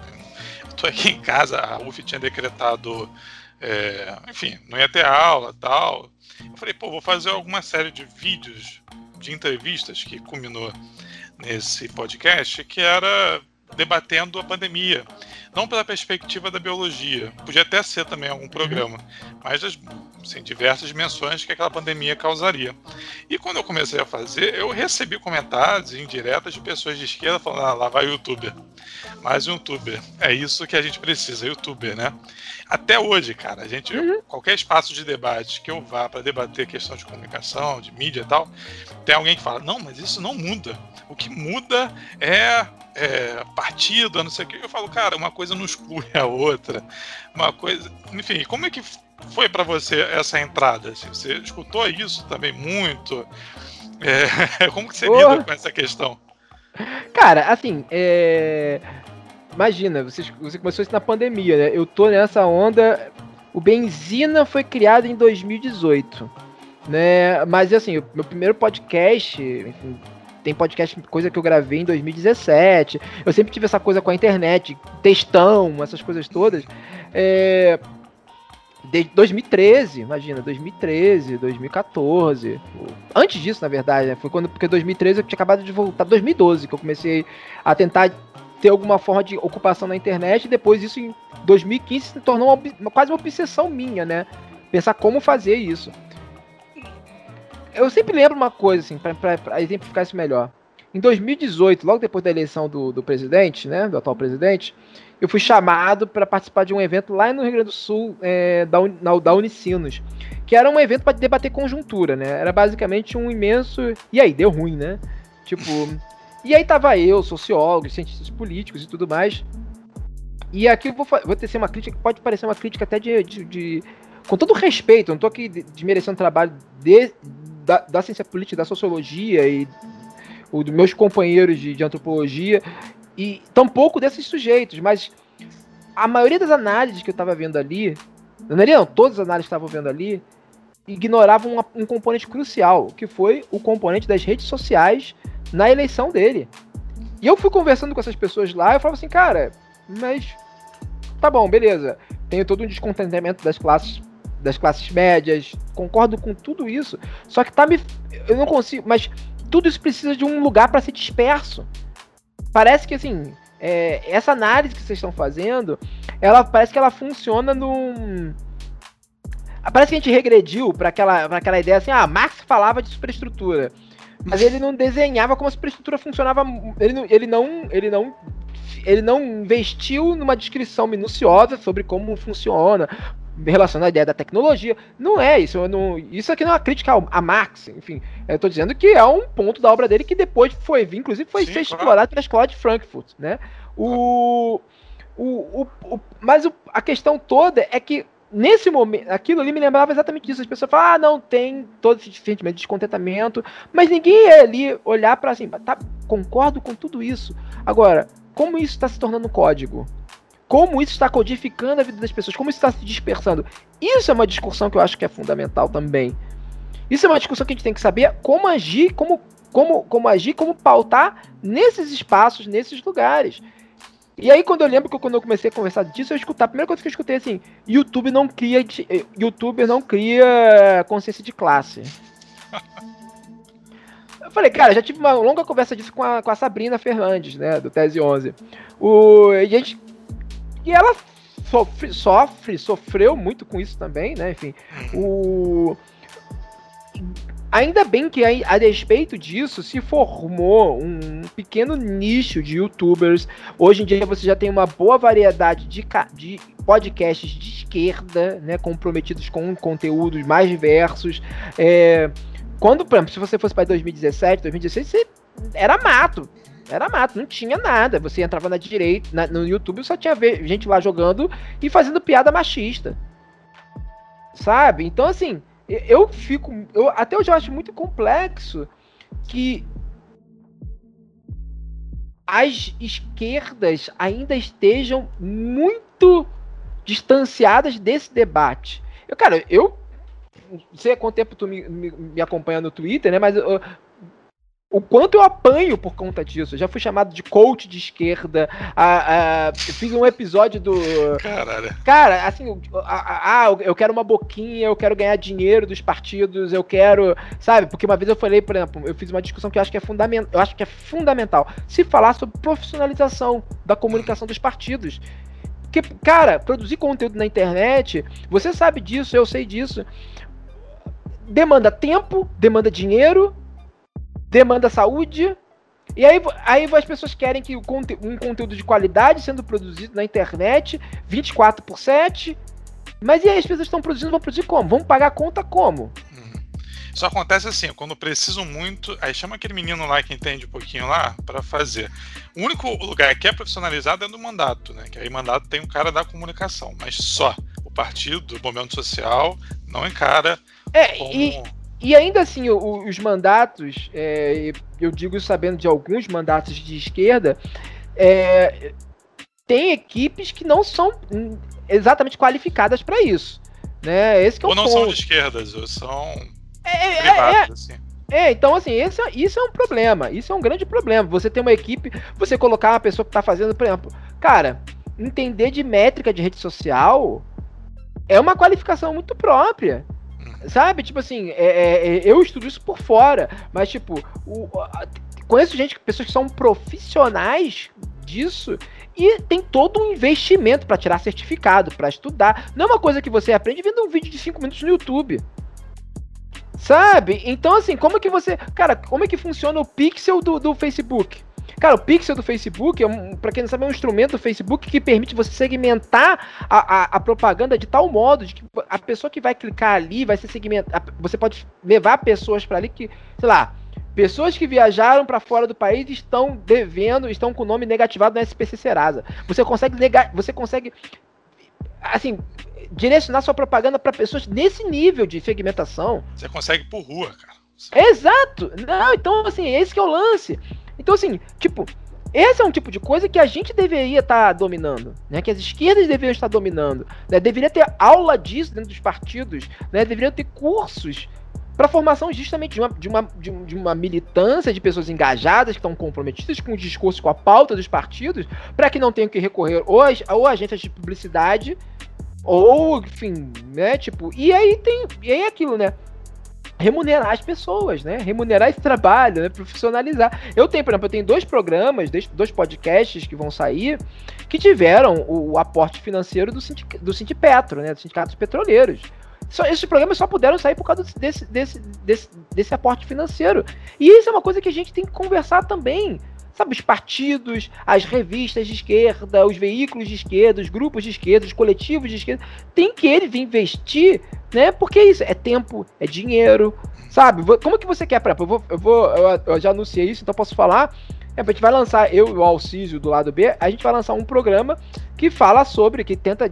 eu tô aqui em casa, a UF tinha decretado, é, enfim, não ia ter aula tal. Eu falei, pô, vou fazer alguma série de vídeos, de entrevistas que culminou nesse podcast, que era debatendo a pandemia. Não pela perspectiva da biologia, podia até ser também algum programa, mas das assim, diversas dimensões que aquela pandemia causaria. E quando eu comecei a fazer, eu recebi comentários indiretas de pessoas de esquerda falando: ah, lá vai o youtuber. Mais um youtuber. É isso que a gente precisa, youtuber, né? Até hoje, cara, a gente, uhum. qualquer espaço de debate que eu vá para debater questão de comunicação, de mídia e tal, tem alguém que fala: não, mas isso não muda. O que muda é é, partido, não sei o que. Eu falo, cara, uma coisa não exclui a outra. Uma coisa. Enfim, como é que foi para você essa entrada? Assim, você escutou isso também muito? É, <laughs> como que você oh. lida com essa questão? Cara, assim, é... imagina, você, você começou isso na pandemia, né? Eu tô nessa onda. O Benzina foi criado em 2018, né? Mas assim, meu primeiro podcast, enfim, tem podcast, coisa que eu gravei em 2017. Eu sempre tive essa coisa com a internet, textão, essas coisas todas. É, desde 2013, imagina, 2013, 2014. Antes disso, na verdade, né? Foi quando, porque 2013 eu tinha acabado de voltar, 2012 que eu comecei a tentar ter alguma forma de ocupação na internet e depois isso em 2015 se tornou uma, uma, quase uma obsessão minha, né? Pensar como fazer isso eu sempre lembro uma coisa, assim, para exemplificar isso melhor. Em 2018, logo depois da eleição do, do presidente, né, do atual presidente, eu fui chamado para participar de um evento lá no Rio Grande do Sul, é, da, na, da Unicinos, que era um evento para debater conjuntura, né? Era basicamente um imenso. E aí, deu ruim, né? Tipo. E aí tava eu, sociólogo, cientistas políticos e tudo mais. E aqui eu vou, vou tecer uma crítica que pode parecer uma crítica até de, de, de com todo respeito, não tô aqui desmerecendo o trabalho de, da, da ciência política, da sociologia e o, dos meus companheiros de, de antropologia, e tampouco desses sujeitos, mas a maioria das análises que eu estava vendo ali, não, não, todas as análises que estavam vendo ali, ignoravam um, um componente crucial, que foi o componente das redes sociais na eleição dele. E eu fui conversando com essas pessoas lá, eu falava assim, cara, mas tá bom, beleza. Tenho todo um descontentamento das classes das classes médias, concordo com tudo isso. Só que tá me. Eu não consigo. Mas tudo isso precisa de um lugar para ser disperso. Parece que assim. É, essa análise que vocês estão fazendo, ela parece que ela funciona num. Parece que a gente regrediu para aquela, aquela ideia assim, ah, Marx falava de superestrutura. Mas ele não desenhava como a superestrutura funcionava. Ele não, ele não, ele não ele não investiu numa descrição minuciosa sobre como funciona, relacionado à ideia da tecnologia. Não é isso. Não, isso aqui não é uma crítica a Marx. Enfim, eu estou dizendo que é um ponto da obra dele que depois foi, inclusive, foi Sim, ser claro. explorado pela escola de Frankfurt, né? O, o, o, o mas o, a questão toda é que nesse momento, aquilo ali me lembrava exatamente disso. As pessoas falam, ah, não, tem todo esse sentimento de descontentamento, mas ninguém ia ali olhar para assim, tá, concordo com tudo isso. Agora, como isso está se tornando código? como isso está codificando a vida das pessoas, como isso está se dispersando. Isso é uma discussão que eu acho que é fundamental também. Isso é uma discussão que a gente tem que saber como agir, como, como, como agir, como pautar nesses espaços, nesses lugares. E aí, quando eu lembro que quando eu comecei a conversar disso, eu escutar, a primeira coisa que eu escutei é assim: YouTube não cria. Eh, YouTube não cria consciência de classe. <laughs> Eu falei, cara, já tive uma longa conversa disso com a, com a Sabrina Fernandes, né, do Tese 11. O, e gente e ela sofre, sofre, sofreu muito com isso também, né? Enfim, o. Ainda bem que, a, despeito disso, se formou um pequeno nicho de youtubers. Hoje em dia você já tem uma boa variedade de, de podcasts de esquerda, né? Comprometidos com conteúdos mais diversos. É, quando, por exemplo, se você fosse para 2017, 2016, você era mato. Era mato, não tinha nada. Você entrava na direita, na, no YouTube só tinha gente lá jogando e fazendo piada machista. Sabe? Então, assim, eu fico. Eu, até hoje eu acho muito complexo que as esquerdas ainda estejam muito distanciadas desse debate. Eu, cara, eu não sei há quanto tempo tu me, me, me acompanha no Twitter, né? Mas eu, o quanto eu apanho por conta disso. Eu já fui chamado de coach de esquerda. A, a, fiz um episódio do. Caralho. Cara, assim, ah, eu quero uma boquinha, eu quero ganhar dinheiro dos partidos, eu quero. Sabe? Porque uma vez eu falei, por exemplo, eu fiz uma discussão que eu acho que é fundamental. Eu acho que é fundamental se falar sobre profissionalização da comunicação dos partidos. Porque, cara, produzir conteúdo na internet, você sabe disso, eu sei disso. Demanda tempo, demanda dinheiro, demanda saúde. E aí, aí as pessoas querem que um conteúdo de qualidade sendo produzido na internet 24 por 7. Mas e aí as pessoas estão produzindo, vão produzir como? Vão pagar a conta como? Uhum. Isso acontece assim, quando precisam muito, aí chama aquele menino lá que entende um pouquinho lá para fazer. O único lugar que é profissionalizado é no mandato, né? Que aí mandato tem um cara da comunicação, mas só o partido, o movimento social não encara é, como... e e ainda assim, o, os mandatos, é, eu digo sabendo de alguns mandatos de esquerda, é, tem equipes que não são exatamente qualificadas para isso. Né? Esse é ou não ponto. são de esquerdas, ou são é, é privados, é, assim. É, então assim, esse, isso é um problema. Isso é um grande problema. Você tem uma equipe, você colocar uma pessoa que está fazendo, por exemplo, cara, entender de métrica de rede social é uma qualificação muito própria. Sabe? Tipo assim, é, é, é, eu estudo isso por fora, mas tipo, o, a, conheço gente, pessoas que são profissionais disso e tem todo um investimento para tirar certificado, para estudar. Não é uma coisa que você aprende vendo um vídeo de 5 minutos no YouTube. Sabe? Então, assim, como é que você. Cara, como é que funciona o pixel do, do Facebook? Cara, o pixel do Facebook, é um, para quem não sabe, é um instrumento do Facebook que permite você segmentar a, a, a, propaganda de tal modo de que a pessoa que vai clicar ali vai ser segmentada. Você pode levar pessoas para ali que, sei lá, pessoas que viajaram para fora do país estão devendo, estão com o nome negativado no SPC Serasa. Você consegue negar, você consegue assim, direcionar sua propaganda para pessoas nesse nível de segmentação. Você consegue por rua, cara. Exato! Não, então assim, esse que é o lance. Então, assim, tipo, esse é um tipo de coisa que a gente deveria estar tá dominando, né? Que as esquerdas deveriam estar dominando, né? Deveria ter aula disso dentro dos partidos, né? Deveria ter cursos para formação justamente de uma, de, uma, de uma militância de pessoas engajadas que estão comprometidas com o discurso, com a pauta dos partidos, para que não tenham que recorrer ou, a, ou agências de publicidade ou, enfim, né? Tipo, e aí tem, e aí é aquilo, né? Remunerar as pessoas, né? Remunerar esse trabalho, né? Profissionalizar. Eu tenho, por exemplo, eu tenho dois programas, dois podcasts que vão sair, que tiveram o, aporte financeiro do, Sindic, do Sindipetro, né? Do Sindicato dos Petroleiros. Só, esses programas só puderam sair por causa desse, desse, desse, desse aporte financeiro. E isso é uma coisa que a gente tem que conversar também sabe, os partidos, as revistas de esquerda, os veículos de esquerda, os grupos de esquerda, os coletivos de esquerda, tem que eles investir, né? Porque é isso é tempo, é dinheiro, sabe? Como que você quer, para eu vou, eu vou, eu já anunciei isso, então posso falar. É, a gente vai lançar, eu e o Alcísio do lado B, a gente vai lançar um programa que fala sobre, que tenta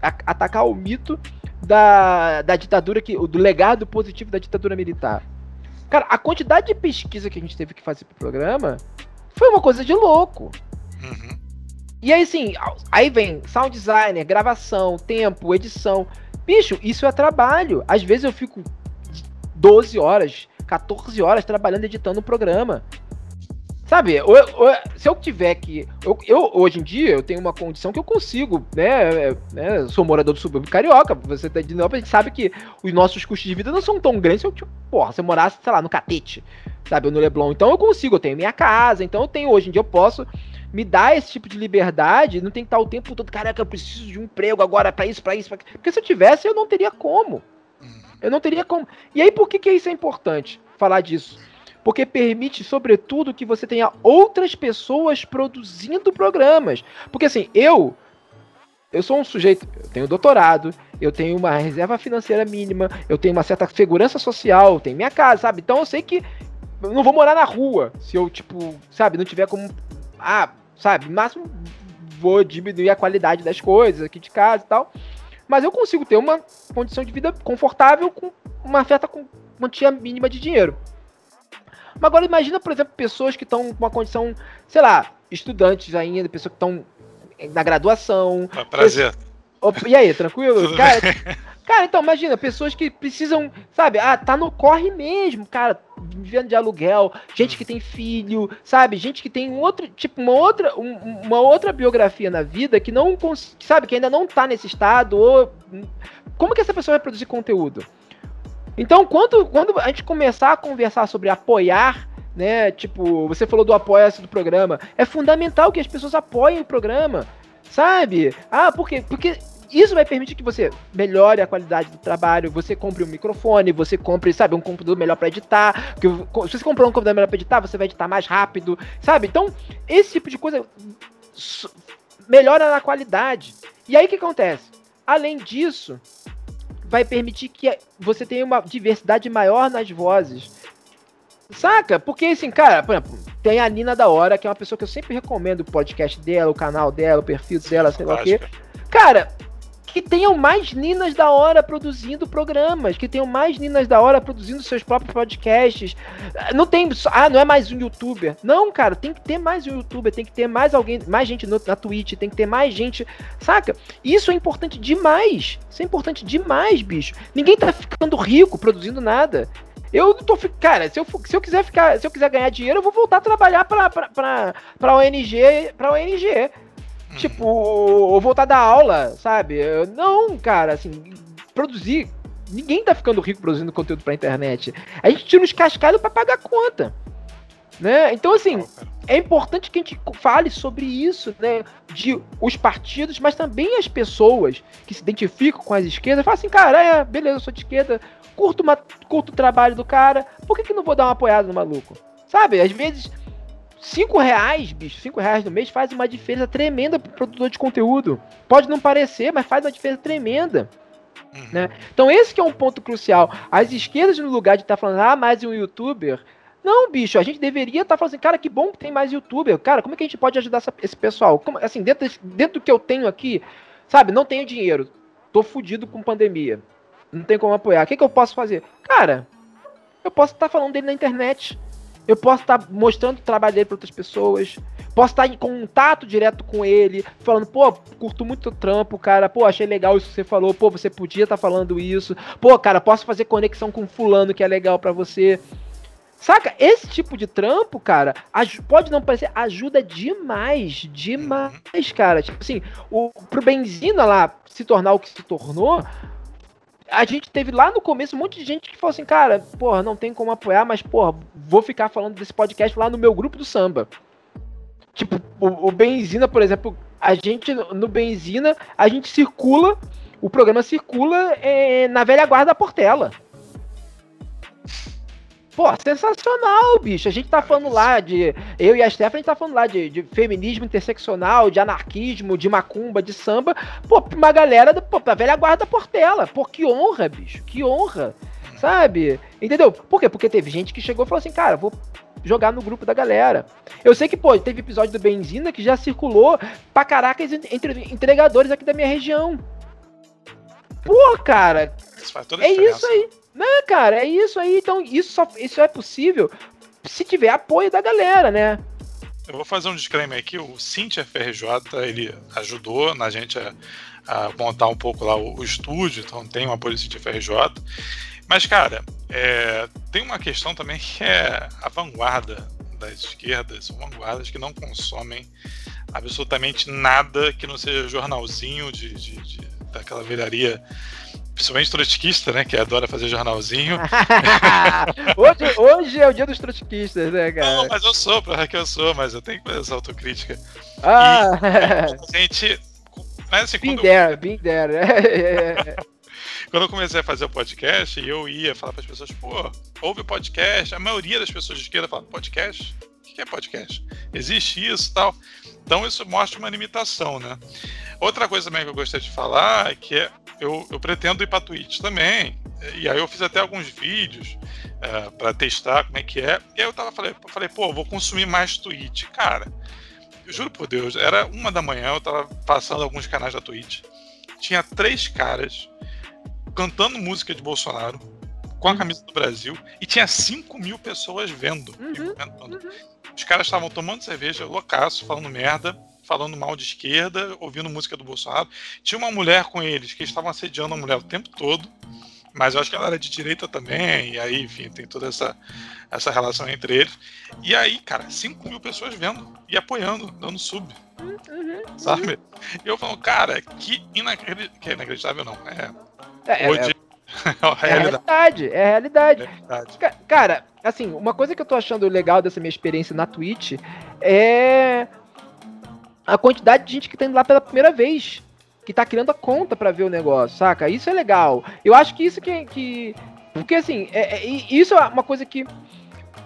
atacar o mito da, da ditadura, que, do legado positivo da ditadura militar. Cara, a quantidade de pesquisa que a gente teve que fazer pro programa foi uma coisa de louco. Uhum. E aí, assim, aí vem sound designer, gravação, tempo, edição. Bicho, isso é trabalho. Às vezes eu fico 12 horas, 14 horas trabalhando, editando um programa. Sabe, eu, eu, se eu tiver que. Eu, eu, hoje em dia, eu tenho uma condição que eu consigo, né? Né sou morador do subúrbio carioca, você tá de novo, a gente sabe que os nossos custos de vida não são tão grandes se eu, tipo, porra, se eu morasse, sei lá, no Catete, sabe, no Leblon. Então eu consigo, eu tenho minha casa, então eu tenho, hoje em dia eu posso me dar esse tipo de liberdade, não tem que estar o tempo todo, caraca, eu preciso de um emprego agora para isso, para isso, pra... porque se eu tivesse, eu não teria como. Uhum. Eu não teria como. E aí, por que, que isso é importante? Falar disso porque permite, sobretudo, que você tenha outras pessoas produzindo programas. Porque assim, eu eu sou um sujeito, eu tenho doutorado, eu tenho uma reserva financeira mínima, eu tenho uma certa segurança social, eu tenho minha casa, sabe? Então eu sei que eu não vou morar na rua se eu, tipo, sabe, não tiver como. Ah, sabe, máximo vou diminuir a qualidade das coisas aqui de casa e tal. Mas eu consigo ter uma condição de vida confortável com uma certa quantia mínima de dinheiro. Mas agora imagina, por exemplo, pessoas que estão com uma condição, sei lá, estudantes ainda, pessoas que estão na graduação. prazer. e aí, tranquilo? Cara, cara, então imagina, pessoas que precisam, sabe, ah, tá no corre mesmo, cara, vivendo de aluguel, gente que tem filho, sabe, gente que tem um outro, tipo, uma outra, um, uma outra biografia na vida que não, sabe, que ainda não tá nesse estado, ou como que essa pessoa vai produzir conteúdo? Então, quando, quando a gente começar a conversar sobre apoiar né? Tipo, você falou do apoia-se do programa. É fundamental que as pessoas apoiem o programa, sabe? Ah, por quê? Porque isso vai permitir que você melhore a qualidade do trabalho, você compre um microfone, você compre, sabe, um computador melhor para editar. Porque se você comprar um computador melhor para editar, você vai editar mais rápido, sabe? Então, esse tipo de coisa melhora a qualidade. E aí o que acontece? Além disso, vai permitir que você tenha uma diversidade maior nas vozes. Saca? Porque assim, cara, por exemplo, tem a Nina da Hora, que é uma pessoa que eu sempre recomendo o podcast dela, o canal dela, o perfil dela, sei lá o quê. Cara, que tenham mais Ninas da hora produzindo programas, que tenham mais Ninas da hora produzindo seus próprios podcasts. Não tem. Ah, não é mais um youtuber. Não, cara, tem que ter mais um youtuber, tem que ter mais alguém, mais gente no, na Twitch, tem que ter mais gente. Saca? Isso é importante demais. Isso é importante demais, bicho. Ninguém tá ficando rico produzindo nada. Eu não tô. Cara, se eu, se eu quiser ficar. Se eu quiser ganhar dinheiro, eu vou voltar a trabalhar pra, pra, pra, pra ONG. Pra ONG. Uhum. Tipo, ou voltar a dar aula, sabe? Não, cara, assim, produzir. Ninguém tá ficando rico produzindo conteúdo pra internet. A gente tira os cascalhos pra pagar conta. Né? Então, assim, é importante que a gente fale sobre isso, né? De os partidos, mas também as pessoas que se identificam com as esquerdas. Falam assim, cara, é, beleza, eu sou de esquerda, curto, uma, curto o trabalho do cara, por que, que não vou dar uma apoiada no maluco? Sabe, às vezes, 5 reais, bicho, 5 reais no mês faz uma diferença tremenda pro produtor de conteúdo. Pode não parecer, mas faz uma diferença tremenda. Uhum. Né? Então esse que é um ponto crucial. As esquerdas, no lugar de estar tá falando, ah, mais um youtuber, não, bicho, a gente deveria estar tá falando assim, cara, que bom que tem mais youtuber. Cara, como é que a gente pode ajudar essa, esse pessoal? Como, assim, dentro, dentro do que eu tenho aqui, sabe, não tenho dinheiro, tô fudido com pandemia não tem como apoiar. O que, que eu posso fazer? Cara, eu posso estar tá falando dele na internet. Eu posso estar tá mostrando o trabalho dele para outras pessoas. Posso estar tá em contato direto com ele, falando, pô, curto muito o trampo, cara. Pô, achei legal isso que você falou. Pô, você podia estar tá falando isso. Pô, cara, posso fazer conexão com fulano que é legal para você. Saca? Esse tipo de trampo, cara, pode não parecer, ajuda demais, demais, cara. Tipo assim, o, pro Benzina lá se tornar o que se tornou, a gente teve lá no começo um monte de gente que falou assim, cara, porra, não tem como apoiar, mas, porra, vou ficar falando desse podcast lá no meu grupo do samba. Tipo, o, o Benzina, por exemplo, a gente, no Benzina, a gente circula, o programa circula é, na velha guarda da Portela. Pô, sensacional, bicho. A gente tá falando lá de. Eu e a Stephanie, a gente tá falando lá de, de feminismo interseccional, de anarquismo, de macumba, de samba. Pô, uma galera da, pô, da velha guarda Portela. Pô, que honra, bicho. Que honra. Sabe? Entendeu? Por quê? Porque teve gente que chegou e falou assim, cara, vou jogar no grupo da galera. Eu sei que, pô, teve episódio do Benzina que já circulou pra caracas entre entregadores aqui da minha região. Pô, cara. Isso é isso aí. Né, cara, é isso aí. Então, isso, só, isso é possível se tiver apoio da galera, né? Eu vou fazer um disclaimer aqui. O Cintia FRJ, ele ajudou na gente a, a montar um pouco lá o, o, estúdio, então tem um apoio do Cintia FRJ. Mas, cara, é, tem uma questão também que é a vanguarda das esquerdas, são vanguardas que não consomem absolutamente nada que não seja jornalzinho de, de, de daquela velharia principalmente trotskista, né? Que adora fazer jornalzinho. <laughs> hoje, hoje é o dia dos trotskistas, né, cara? Não, mas eu sou, pra que eu sou, mas eu tenho que fazer essa autocrítica. Ah! E, a gente. Né, assim, been there, eu... been there. quando eu comecei a fazer o podcast, eu ia falar para as pessoas, pô, ouve podcast. A maioria das pessoas de esquerda fala, podcast? O que é podcast? Existe isso tal. Então isso mostra uma limitação, né? Outra coisa também que eu gostaria de falar é que eu, eu pretendo ir para Twitch também. E aí eu fiz até alguns vídeos é, para testar como é que é. E aí eu tava falei, falei, pô, vou consumir mais Twitch. Cara, eu juro por Deus, era uma da manhã, eu tava passando alguns canais da Twitch. Tinha três caras cantando música de Bolsonaro com a uhum. camisa do Brasil e tinha 5 mil pessoas vendo uhum, Uhum. Os caras estavam tomando cerveja, loucaço, falando merda falando mal de esquerda, ouvindo música do Bolsonaro. Tinha uma mulher com eles que estavam assediando a mulher o tempo todo, mas eu acho que ela era de direita também, e aí, enfim, tem toda essa, essa relação entre eles. E aí, cara, 5 mil pessoas vendo e apoiando, dando sub. Uhum, sabe? E eu falo, cara, que, inacreditável, que inacreditável não. É, é, hoje, é, é, a realidade. É a realidade. É a realidade. Cara, assim, uma coisa que eu tô achando legal dessa minha experiência na Twitch é a quantidade de gente que tá indo lá pela primeira vez. Que tá criando a conta para ver o negócio, saca? Isso é legal. Eu acho que isso que. que porque assim, é, é, isso é uma coisa que.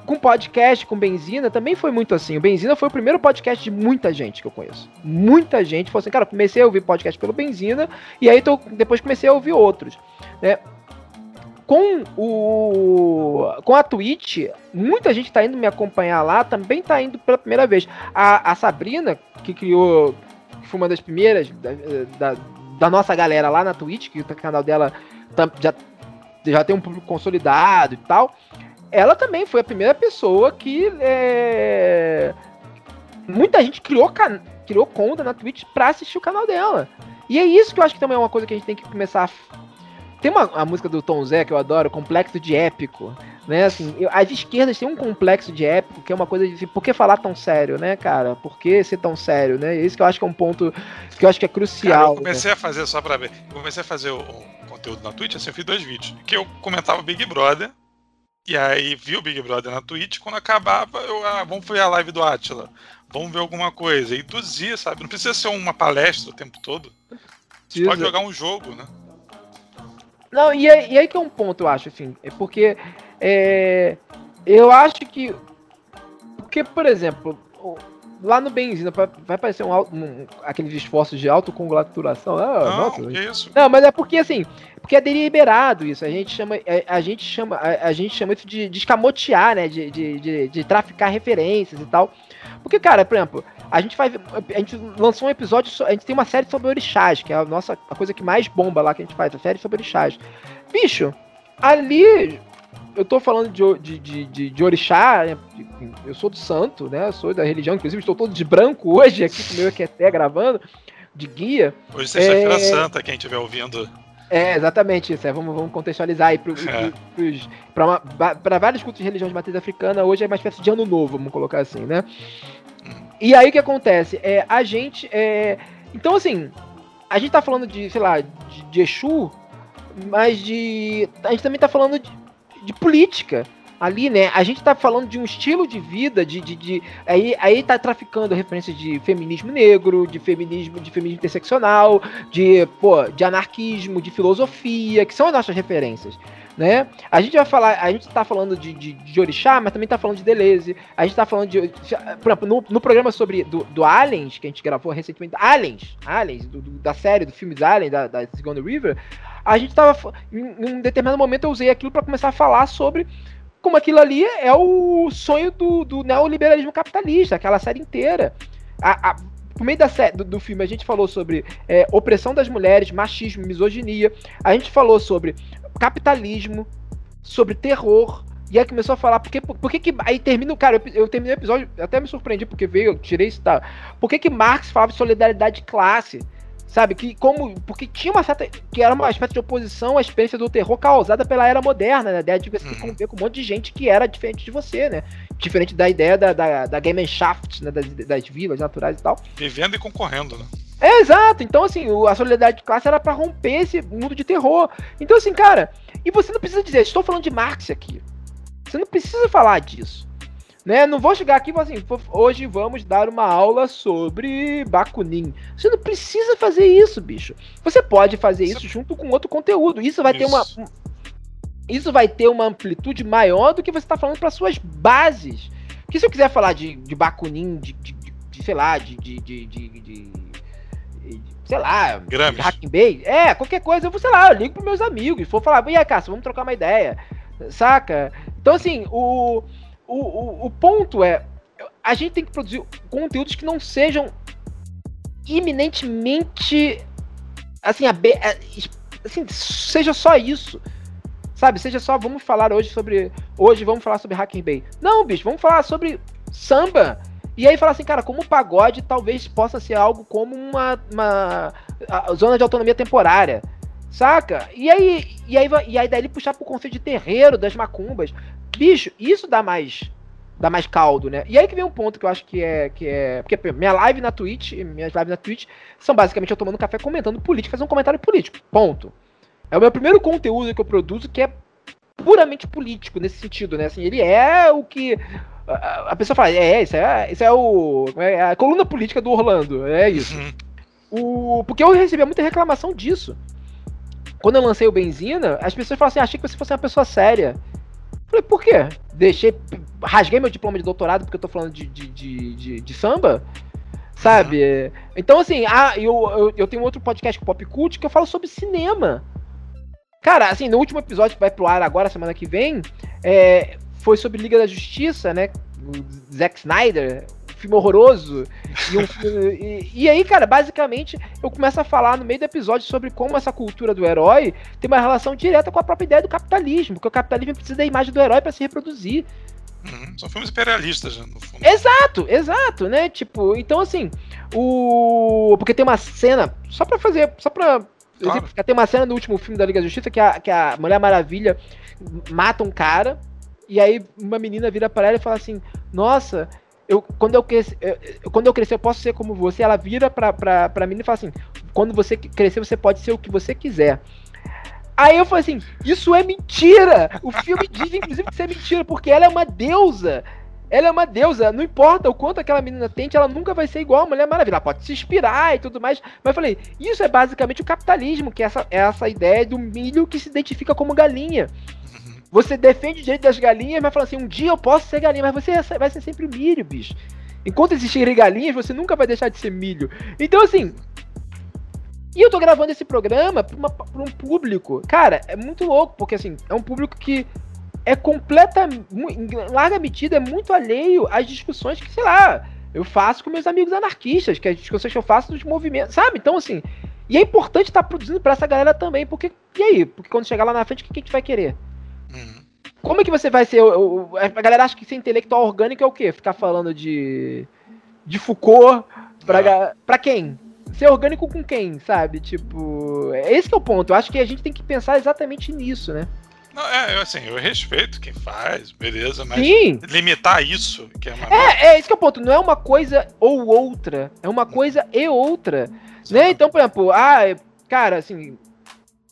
Com podcast, com Benzina, também foi muito assim. O Benzina foi o primeiro podcast de muita gente que eu conheço. Muita gente falou assim, cara, comecei a ouvir podcast pelo Benzina, e aí tô, depois comecei a ouvir outros. Né? Com o com a Twitch, muita gente tá indo me acompanhar lá, também tá indo pela primeira vez. A, a Sabrina, que criou, que foi uma das primeiras da, da, da nossa galera lá na Twitch, que o canal dela já, já tem um público consolidado e tal, ela também foi a primeira pessoa que é, muita gente criou, criou conta na Twitch pra assistir o canal dela. E é isso que eu acho que também é uma coisa que a gente tem que começar a tem uma a música do Tom Zé que eu adoro, Complexo de Épico. Né, assim, eu, as esquerdas têm um complexo de épico, que é uma coisa de por que falar tão sério, né, cara? Por que ser tão sério, né? Isso que eu acho que é um ponto que eu acho que é crucial. Cara, eu comecei né? a fazer só pra ver. Eu comecei a fazer o, o, conteúdo na Twitch, assim, eu fiz dois vídeos. Que eu comentava Big Brother, e aí vi o Big Brother na Twitch, quando acabava, eu, ah, vamos ver a live do Atila. Vamos ver alguma coisa. E induzir, sabe? Não precisa ser uma palestra o tempo todo. Você pode jogar um jogo, né? Não, e aí, e aí que é um ponto, eu acho, assim. É porque é, eu acho que. Porque, por exemplo, lá no Benzina vai aparecer um, um, aqueles esforços de autocongratulação. Ah, não, nossa, que isso? Não, mas é porque assim, porque é deliberado isso. A gente chama, a, é, a gente chama, a, a, gente chama isso de, de escamotear, né? De, de, de, de traficar referências e tal. Porque, cara, por exemplo, a gente faz. A gente lançou um episódio. A gente tem uma série sobre orixás, que é a nossa a coisa que mais bomba lá que a gente faz, a série sobre orixás. Bicho, ali. Eu tô falando de, de, de, de, de orixá, né? eu sou do santo, né? Eu sou da religião, inclusive estou todo de branco hoje aqui com o meu EQT gravando, de guia. Hoje é sexta-feira é... santa, quem estiver ouvindo. É, exatamente isso. É, vamos, vamos contextualizar aí para <laughs> é. vários cultos de religião de matriz africana. Hoje é uma espécie de ano novo, vamos colocar assim, né? E aí o que acontece? É, a gente. É... Então, assim, a gente tá falando de, sei lá, de, de Exu, mas de. A gente também tá falando de, de política ali, né? A gente tá falando de um estilo de vida, de, de, de, aí, aí tá traficando referências de feminismo negro, de feminismo, de feminismo interseccional, de, pô, de anarquismo, de filosofia, que são as nossas referências né? A gente vai falar, a gente tá falando de, de, de Orixá, mas também tá falando de Deleuze, a gente tá falando de, por exemplo, no, no programa sobre, do, do, Aliens, que a gente gravou recentemente, Aliens, Aliens, do, do, da série, do filme Aliens, da, da River, a gente tava, em, um determinado momento eu usei aquilo para começar a falar sobre como aquilo ali é o sonho do, do neoliberalismo capitalista, aquela série inteira. A, a, por meio da do, do, filme, a gente falou sobre é, opressão das mulheres, machismo, misoginia. A gente falou sobre capitalismo, sobre terror. E aí começou a falar, por que, por, por que, que Aí termina o. Cara, eu, eu, terminei o episódio, até me surpreendi, porque veio, eu tirei isso, tá? Por que, que Marx falava de solidariedade de classe? Sabe? Que como. Porque tinha uma certa. Que era uma espécie de oposição à experiência do terror causada pela era moderna, né? A ideia de você uhum. conviver com um monte de gente que era diferente de você, né? Diferente da ideia da, da, da Gemeinschaft, né? Das, das vilas naturais e tal. Vivendo e concorrendo, né? É, exato. Então, assim, a solidariedade de classe era para romper esse mundo de terror. Então, assim, cara, e você não precisa dizer, estou falando de Marx aqui. Você não precisa falar disso. Né? Não vou chegar aqui e falar assim, hoje vamos dar uma aula sobre Bakunin. Você não precisa fazer isso, bicho. Você pode fazer isso junto com outro conteúdo. Isso vai isso. ter uma. Isso vai ter uma amplitude maior do que você está falando para suas bases. Porque se eu quiser falar de, de Bakunin, de, de, de sei lá, de, de sei lá, Grames. Hacking Bay, é, qualquer coisa, eu vou, sei lá, eu ligo pros meus amigos, for falar, e aí, Cássio, vamos trocar uma ideia, saca? Então, assim, o, o, o, o ponto é, a gente tem que produzir conteúdos que não sejam iminentemente, assim, assim, seja só isso, sabe? Seja só, vamos falar hoje sobre, hoje vamos falar sobre Hacking Bay. Não, bicho, vamos falar sobre samba, E aí fala assim, cara, como pagode talvez possa ser algo como uma, uma zona de autonomia temporária. Saca? E aí, e aí, e aí daí ele puxar pro conceito de terreiro, das macumbas. Bicho, isso dá mais dá mais caldo, né? E aí que vem um ponto que eu acho que é que é porque minha live na Twitch, minhas lives na Twitch são basicamente eu tomando café comentando política, fazendo um comentário político. Ponto. É o meu primeiro conteúdo que eu produzo que é puramente político nesse sentido, né? Assim, ele é o que a, a pessoa fala, é, isso é, isso é o é a coluna política do Orlando, é isso. Uhum. O porque eu recebia muita reclamação disso quando eu lancei o Benzina, as pessoas falaram assim: ah, achei que você fosse uma pessoa séria. Falei, por quê? Deixei. Rasguei meu diploma de doutorado porque eu tô falando de, de, de, de, de samba? Sabe? Uhum. Então, assim, ah, eu, eu, eu, tenho outro podcast com Pop Cult que eu falo sobre cinema. Cara, assim, no último episódio que vai pro ar agora, semana que vem, é, foi sobre Liga da Justiça, né? O Zack Snyder, filme horroroso. E, um, <laughs> e, e, aí, cara, basicamente, eu começo a falar no meio do episódio sobre como essa cultura do herói tem uma relação direta com a própria ideia do capitalismo, porque o capitalismo precisa da imagem do herói para se reproduzir. Uhum, são filmes imperialistas, né, no fundo. Exato, exato, né? Tipo, então assim, o. Porque tem uma cena, só pra fazer. Só pra. Claro. Tem uma cena no último filme da Liga da Justiça que a, que a Mulher Maravilha mata um cara. E aí uma menina vira para ela e fala assim: Nossa, eu, quando, eu crescer, eu, quando eu crescer, eu posso ser como você. Ela vira pra, pra, pra mim e fala assim: quando você crescer, você pode ser o que você quiser. Aí eu falei assim: isso é mentira! O filme diz, inclusive, que isso é mentira, porque ela é uma deusa. Ela é uma deusa, não importa o quanto aquela menina tente, ela nunca vai ser igual a Mulher Maravilha. Ela pode se inspirar e tudo mais. Mas eu falei, isso é basicamente o capitalismo, que é essa, é essa ideia do milho que se identifica como galinha. Você defende o direito das galinhas, mas fala assim: um dia eu posso ser galinha, mas você vai ser sempre milho, bicho. Enquanto existirem galinhas, você nunca vai deixar de ser milho. Então, assim. E eu tô gravando esse programa pra, uma, pra um público. Cara, é muito louco, porque assim, é um público que é completa. Em larga medida, é muito alheio às discussões que, sei lá, eu faço com meus amigos anarquistas, que as discussões que eu faço dos movimentos, sabe? Então, assim. E é importante estar tá produzindo para essa galera também, porque. E aí? Porque quando chegar lá na frente, o que a gente vai querer? Uhum. Como é que você vai ser. O, o, a galera acha que ser intelectual orgânico é o quê? Ficar falando de. de Foucault pra, ah. pra quem? Ser orgânico com quem, sabe? Tipo. É esse é o ponto. Eu acho que a gente tem que pensar exatamente nisso, né? Não, é, eu, assim, eu respeito quem faz, beleza, mas Sim. limitar isso, que é uma. É, é, esse que é o ponto. Não é uma coisa ou outra. É uma coisa e outra. Né? Então, por exemplo, ah, cara, assim.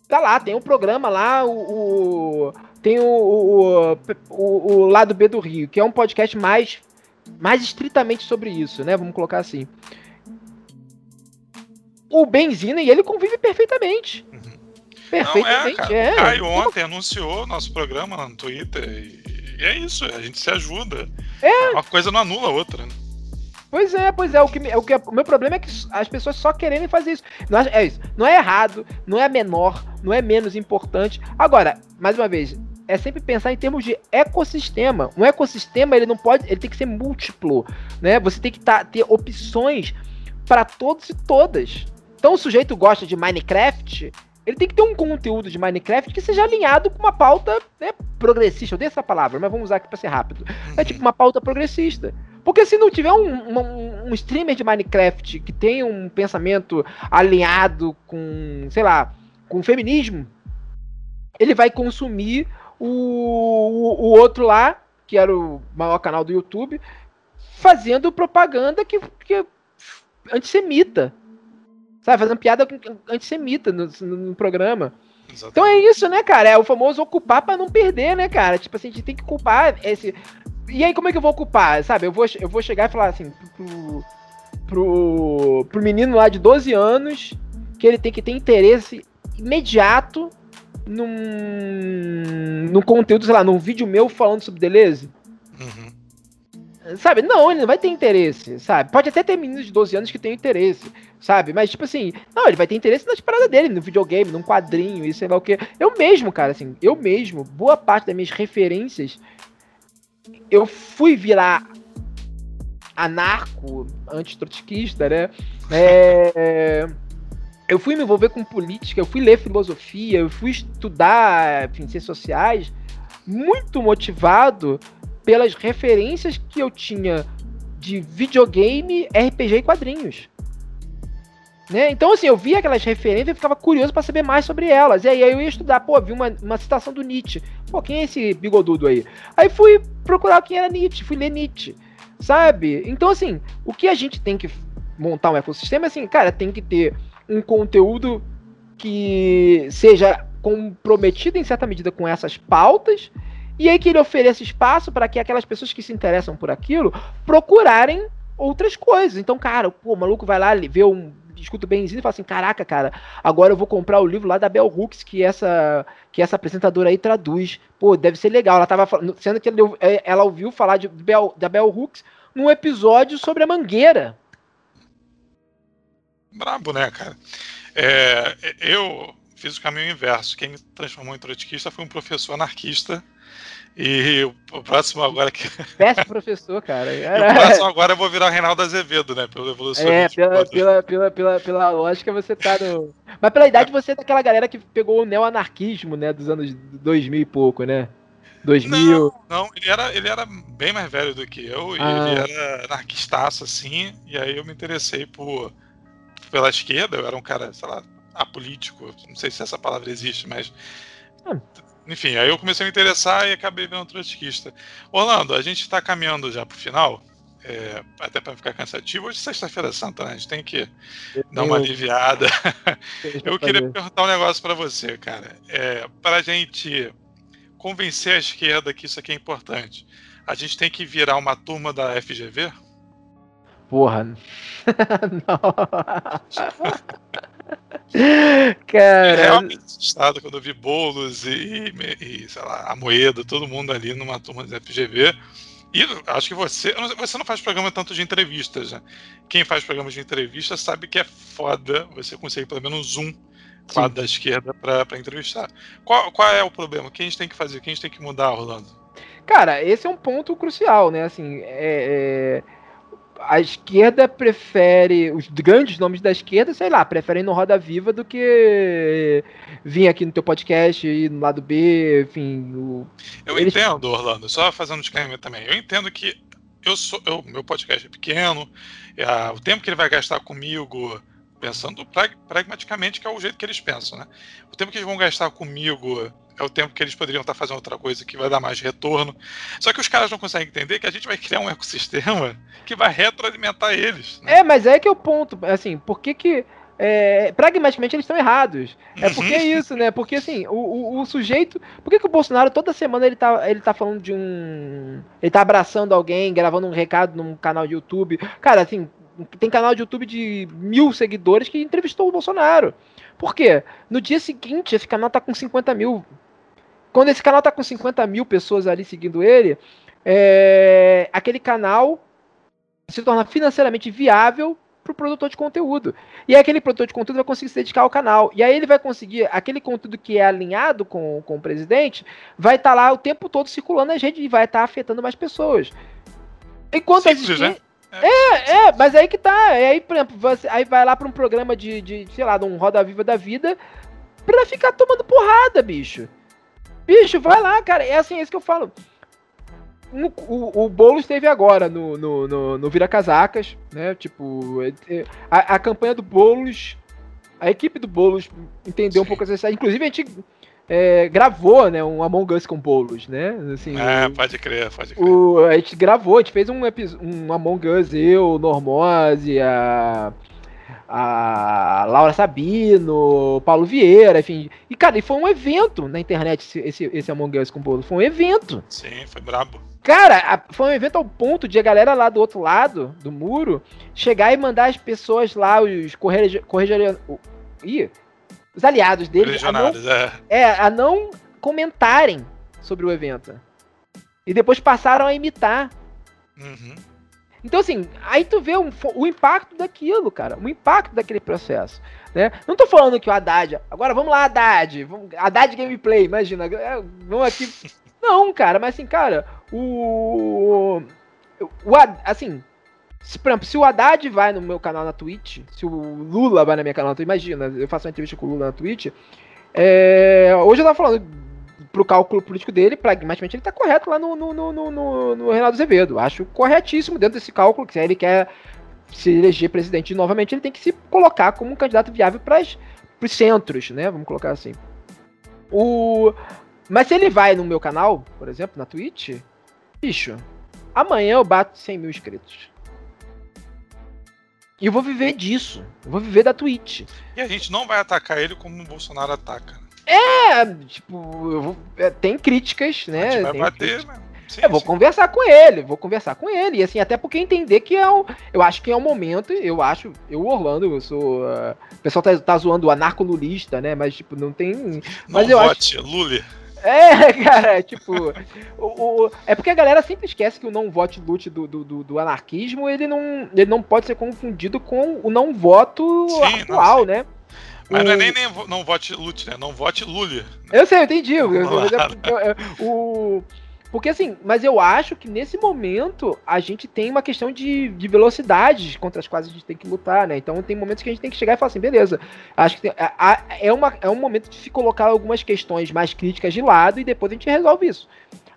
Tá lá, tem um programa lá, o, o tem o, o, o, o, lado B do Rio, que é um podcast mais, mais estritamente sobre isso, né? Vamos colocar assim. O Benzina e ele convive perfeitamente. Uhum. Perfeitamente. Não, é, é. O Caio ontem anunciou nosso programa no Twitter e, e é isso, a gente se ajuda. É. Uma coisa não anula a outra, né? Pois é, pois é. O, que, o, que, o meu problema é que as pessoas só querem fazer isso. Não é, é isso. Não é errado, não é menor, não é menos importante. Agora, mais uma vez, é sempre pensar em termos de ecossistema. Um ecossistema ele não pode, ele tem que ser múltiplo, né? Você tem que tá, ter opções para todos e todas. Então o sujeito gosta de Minecraft, ele tem que ter um conteúdo de Minecraft que seja alinhado com uma pauta né, progressista. Eu dei essa palavra, mas vamos usar aqui para ser rápido. É tipo uma pauta progressista. Porque se não tiver um, um, um, streamer de Minecraft que tenha um pensamento alinhado com, sei lá, com feminismo, ele vai consumir o, o, o outro lá, que era o maior canal do YouTube, fazendo propaganda que, que antissemita. Sabe, fazendo piada antissemita no, no, programa. Exatamente. Então é isso, né, cara? É o famoso ocupar para não perder, né, cara? Tipo assim, a gente tem que culpar esse. E aí, como é que eu vou ocupar? Sabe, eu vou, eu vou chegar e falar assim pro, pro, pro menino lá de 12 anos que ele tem que ter interesse imediato num, num conteúdo, sei lá, num vídeo meu falando sobre Deleuze? Uhum. Sabe? Não, ele não vai ter interesse, sabe? Pode até ter meninos de 12 anos que tenham interesse, sabe? Mas, tipo assim, não, ele vai ter interesse nas paradas dele, no videogame, num quadrinho, e sei lá o que. Eu mesmo, cara, assim, eu mesmo, boa parte das minhas referências, eu fui virar anarco, antitrotskista, né? <laughs> É eu fui me envolver com política, eu fui ler filosofia, eu fui estudar enfim, ciências sociais, muito motivado pelas referências que eu tinha de videogame, RPG e quadrinhos. Né? Então, assim, eu via aquelas referências e ficava curioso para saber mais sobre elas. E aí eu ia estudar, pô, vi uma, uma citação do Nietzsche. Pô, quem é esse bigodudo aí? Aí fui procurar quem era Nietzsche, fui ler Nietzsche, sabe? Então, assim, o que a gente tem que montar um ecossistema, assim, cara, tem que ter um conteúdo que seja comprometido em certa medida com essas pautas, e aí que ele ofereça espaço para que aquelas pessoas que se interessam por aquilo procurarem outras coisas. Então, cara, pô, o maluco vai lá ver um escuta o Benzinho e fala assim: caraca, cara, agora eu vou comprar o livro lá da Bell Hooks que essa, que essa apresentadora aí traduz. Pô, deve ser legal. Ela tava falando, sendo que ela ouviu falar de Bell, da Bell Hooks num episódio sobre a mangueira. Brabo, né, cara? É, eu fiz o caminho inverso. Quem me transformou em trotskista foi um professor anarquista e o próximo agora que. <laughs> Péssimo professor, cara. <laughs> o próximo agora eu vou virar o Reinaldo Azevedo, né? Pelo evolução. É, pela, pela, pela, pela, pela lógica você tá no. Mas pela idade você é daquela galera que pegou o neoanarquismo, né? Dos anos 2000 e pouco, né? 2000. Não, não ele, era, ele era bem mais velho do que eu, ah. ele era anarquistaço, assim, e aí eu me interessei por, pela esquerda, eu era um cara, sei lá, apolítico, não sei se essa palavra existe, mas. Ah enfim, aí eu comecei a me interessar e acabei vendo trotskista. Orlando, a gente está caminhando já para o final, é, até para ficar cansativo. Hoje é sexta-feira santa, né? A gente tem que dar uma aliviada. eu queria perguntar um negócio para você, cara. É, para a gente convencer a esquerda que isso aqui é importante, a gente tem que virar uma turma da FGV? Porra. <laughs> Não. <laughs> Cara. Realmente assustado quando eu vi Boulos e, e, sei lá, a Moeda, todo mundo ali numa turma de FGV. E acho que você. Você não faz programa tanto de entrevistas, né? Quem faz programas de entrevistas sabe que é foda você conseguir pelo menos um quadro da esquerda para entrevistar. Qual, qual é o problema? O que a gente tem que fazer? O que a gente tem que mudar, Rolando? Cara, esse é um ponto crucial, né? Assim, é, é a esquerda prefere, os grandes nomes da esquerda, sei lá, preferem no Roda Viva do que vir aqui no teu podcast e no lado B, enfim. Eu Eles... entendo, Orlando, só fazendo um disclaimer também. Eu entendo que eu sou, eu, meu podcast é pequeno, é, o tempo que ele vai gastar comigo, pensando pragmaticamente, que é o jeito que eles pensam, né? O tempo que eles vão gastar comigo é o tempo que eles poderiam estar fazendo outra coisa que vai dar mais retorno. Só que os caras não conseguem entender que a gente vai criar um ecossistema que vai retroalimentar eles. Né? É, mas é que é o ponto. Assim, por que que. É, pragmaticamente eles estão errados. É porque é isso, né? Porque assim, o, o, o, sujeito. Por que, que o Bolsonaro toda semana ele tá, ele tá falando de um. Ele tá abraçando alguém, gravando um recado num canal de YouTube. Cara, assim, tem canal de YouTube de mil seguidores que entrevistou o Bolsonaro. Por quê? No dia seguinte, esse canal tá com 50 mil quando esse canal tá com 50 mil pessoas ali seguindo ele, é, aquele canal se torna financeiramente viável para o produtor de conteúdo. E aí aquele produtor de conteúdo vai conseguir se dedicar ao canal. E aí ele vai conseguir, aquele conteúdo que é alinhado com, com o presidente, vai estar tá lá o tempo todo circulando nas redes e vai estar tá afetando mais pessoas. Enquanto Simples, né? É, é, mas aí que tá. É aí, por exemplo, você, aí vai lá para um programa de, de, sei lá, de um Roda Viva da Vida, pra ficar tomando porrada, bicho. Bicho, vai lá, cara. É assim, é isso que eu falo. O, o, o Boulos esteve agora no, no, no, no Vira Casacas, né? Tipo, é, é, a, a campanha do Boulos, a equipe do Boulos entendeu um pouco essa. Inclusive, a gente é, gravou, né, um Among Us com Boulos, né? Assim, é, pode crer, pode crer. O, a gente gravou, a gente fez um, um Among Us, eu, Normose, a a Laura Sabino, Paulo Vieira, enfim. E, cara, e foi um evento na internet esse, esse, esse Among Us com o Bolo. Foi um evento. Sim, foi brabo. Cara, foi um evento ao ponto de a galera lá do outro lado do muro chegar e mandar as pessoas lá, os corregedores. Ih, os aliados deles. A não, é. é, a não comentarem sobre o evento. E depois passaram a imitar. Uhum. Então, assim, aí tu vê um, o impacto daquilo, cara. O impacto daquele processo. Né? Não tô falando que o Haddad. Agora vamos lá, Haddad. Vamos, Haddad gameplay, imagina. É, vamos aqui. Não, cara, mas assim, cara, o. o assim, se, por exemplo, se o Haddad vai no meu canal na Twitch, se o Lula vai na minha canal na Twitch, imagina, eu faço uma entrevista com o Lula na Twitch. É, hoje eu tava falando pro cálculo político dele, pragmaticamente ele tá correto lá no, no, no, no, no Renato Azevedo. Acho corretíssimo dentro desse cálculo, que se ele quer se eleger presidente novamente, ele tem que se colocar como um candidato viável para os centros, né? Vamos colocar assim. O... Mas se ele vai no meu canal, por exemplo, na Twitch, bicho, amanhã eu bato 100 mil inscritos. E eu vou viver disso. Eu vou viver da Twitch. E a gente não vai atacar ele como o Bolsonaro ataca. É, tipo, vou, é, tem críticas, né? A vai tem bater, críticas. né? Sim, eu vou sim. conversar com ele, vou conversar com ele. E assim, até porque entender que é um. Eu acho que é um momento, eu acho. Eu, Orlando, eu sou. uh, o pessoal tá, tá zoando o anarco-lulista, né? Mas, tipo, não tem. Não Mas eu acho. vote, Lula. É, <laughs> cara, tipo. o, o- é porque a galera sempre esquece que o não vote lute do, do, do- do anarquismo, ele não, ele não pode ser confundido com o não voto Sim, não, atual, sim. né? Mas não é nem, nem não vote Lute, né? Não vote Lula. Eu sei, eu entendi. Eu- eu- eu- eu- o... Porque assim, mas eu acho que nesse momento a gente tem uma questão de, de velocidades contra as quais a gente tem que lutar, né? Então tem momentos que a gente tem que chegar e falar assim, beleza, acho que tem- a- a- é, uma, é um momento de se colocar algumas questões mais críticas de lado e depois a gente resolve isso.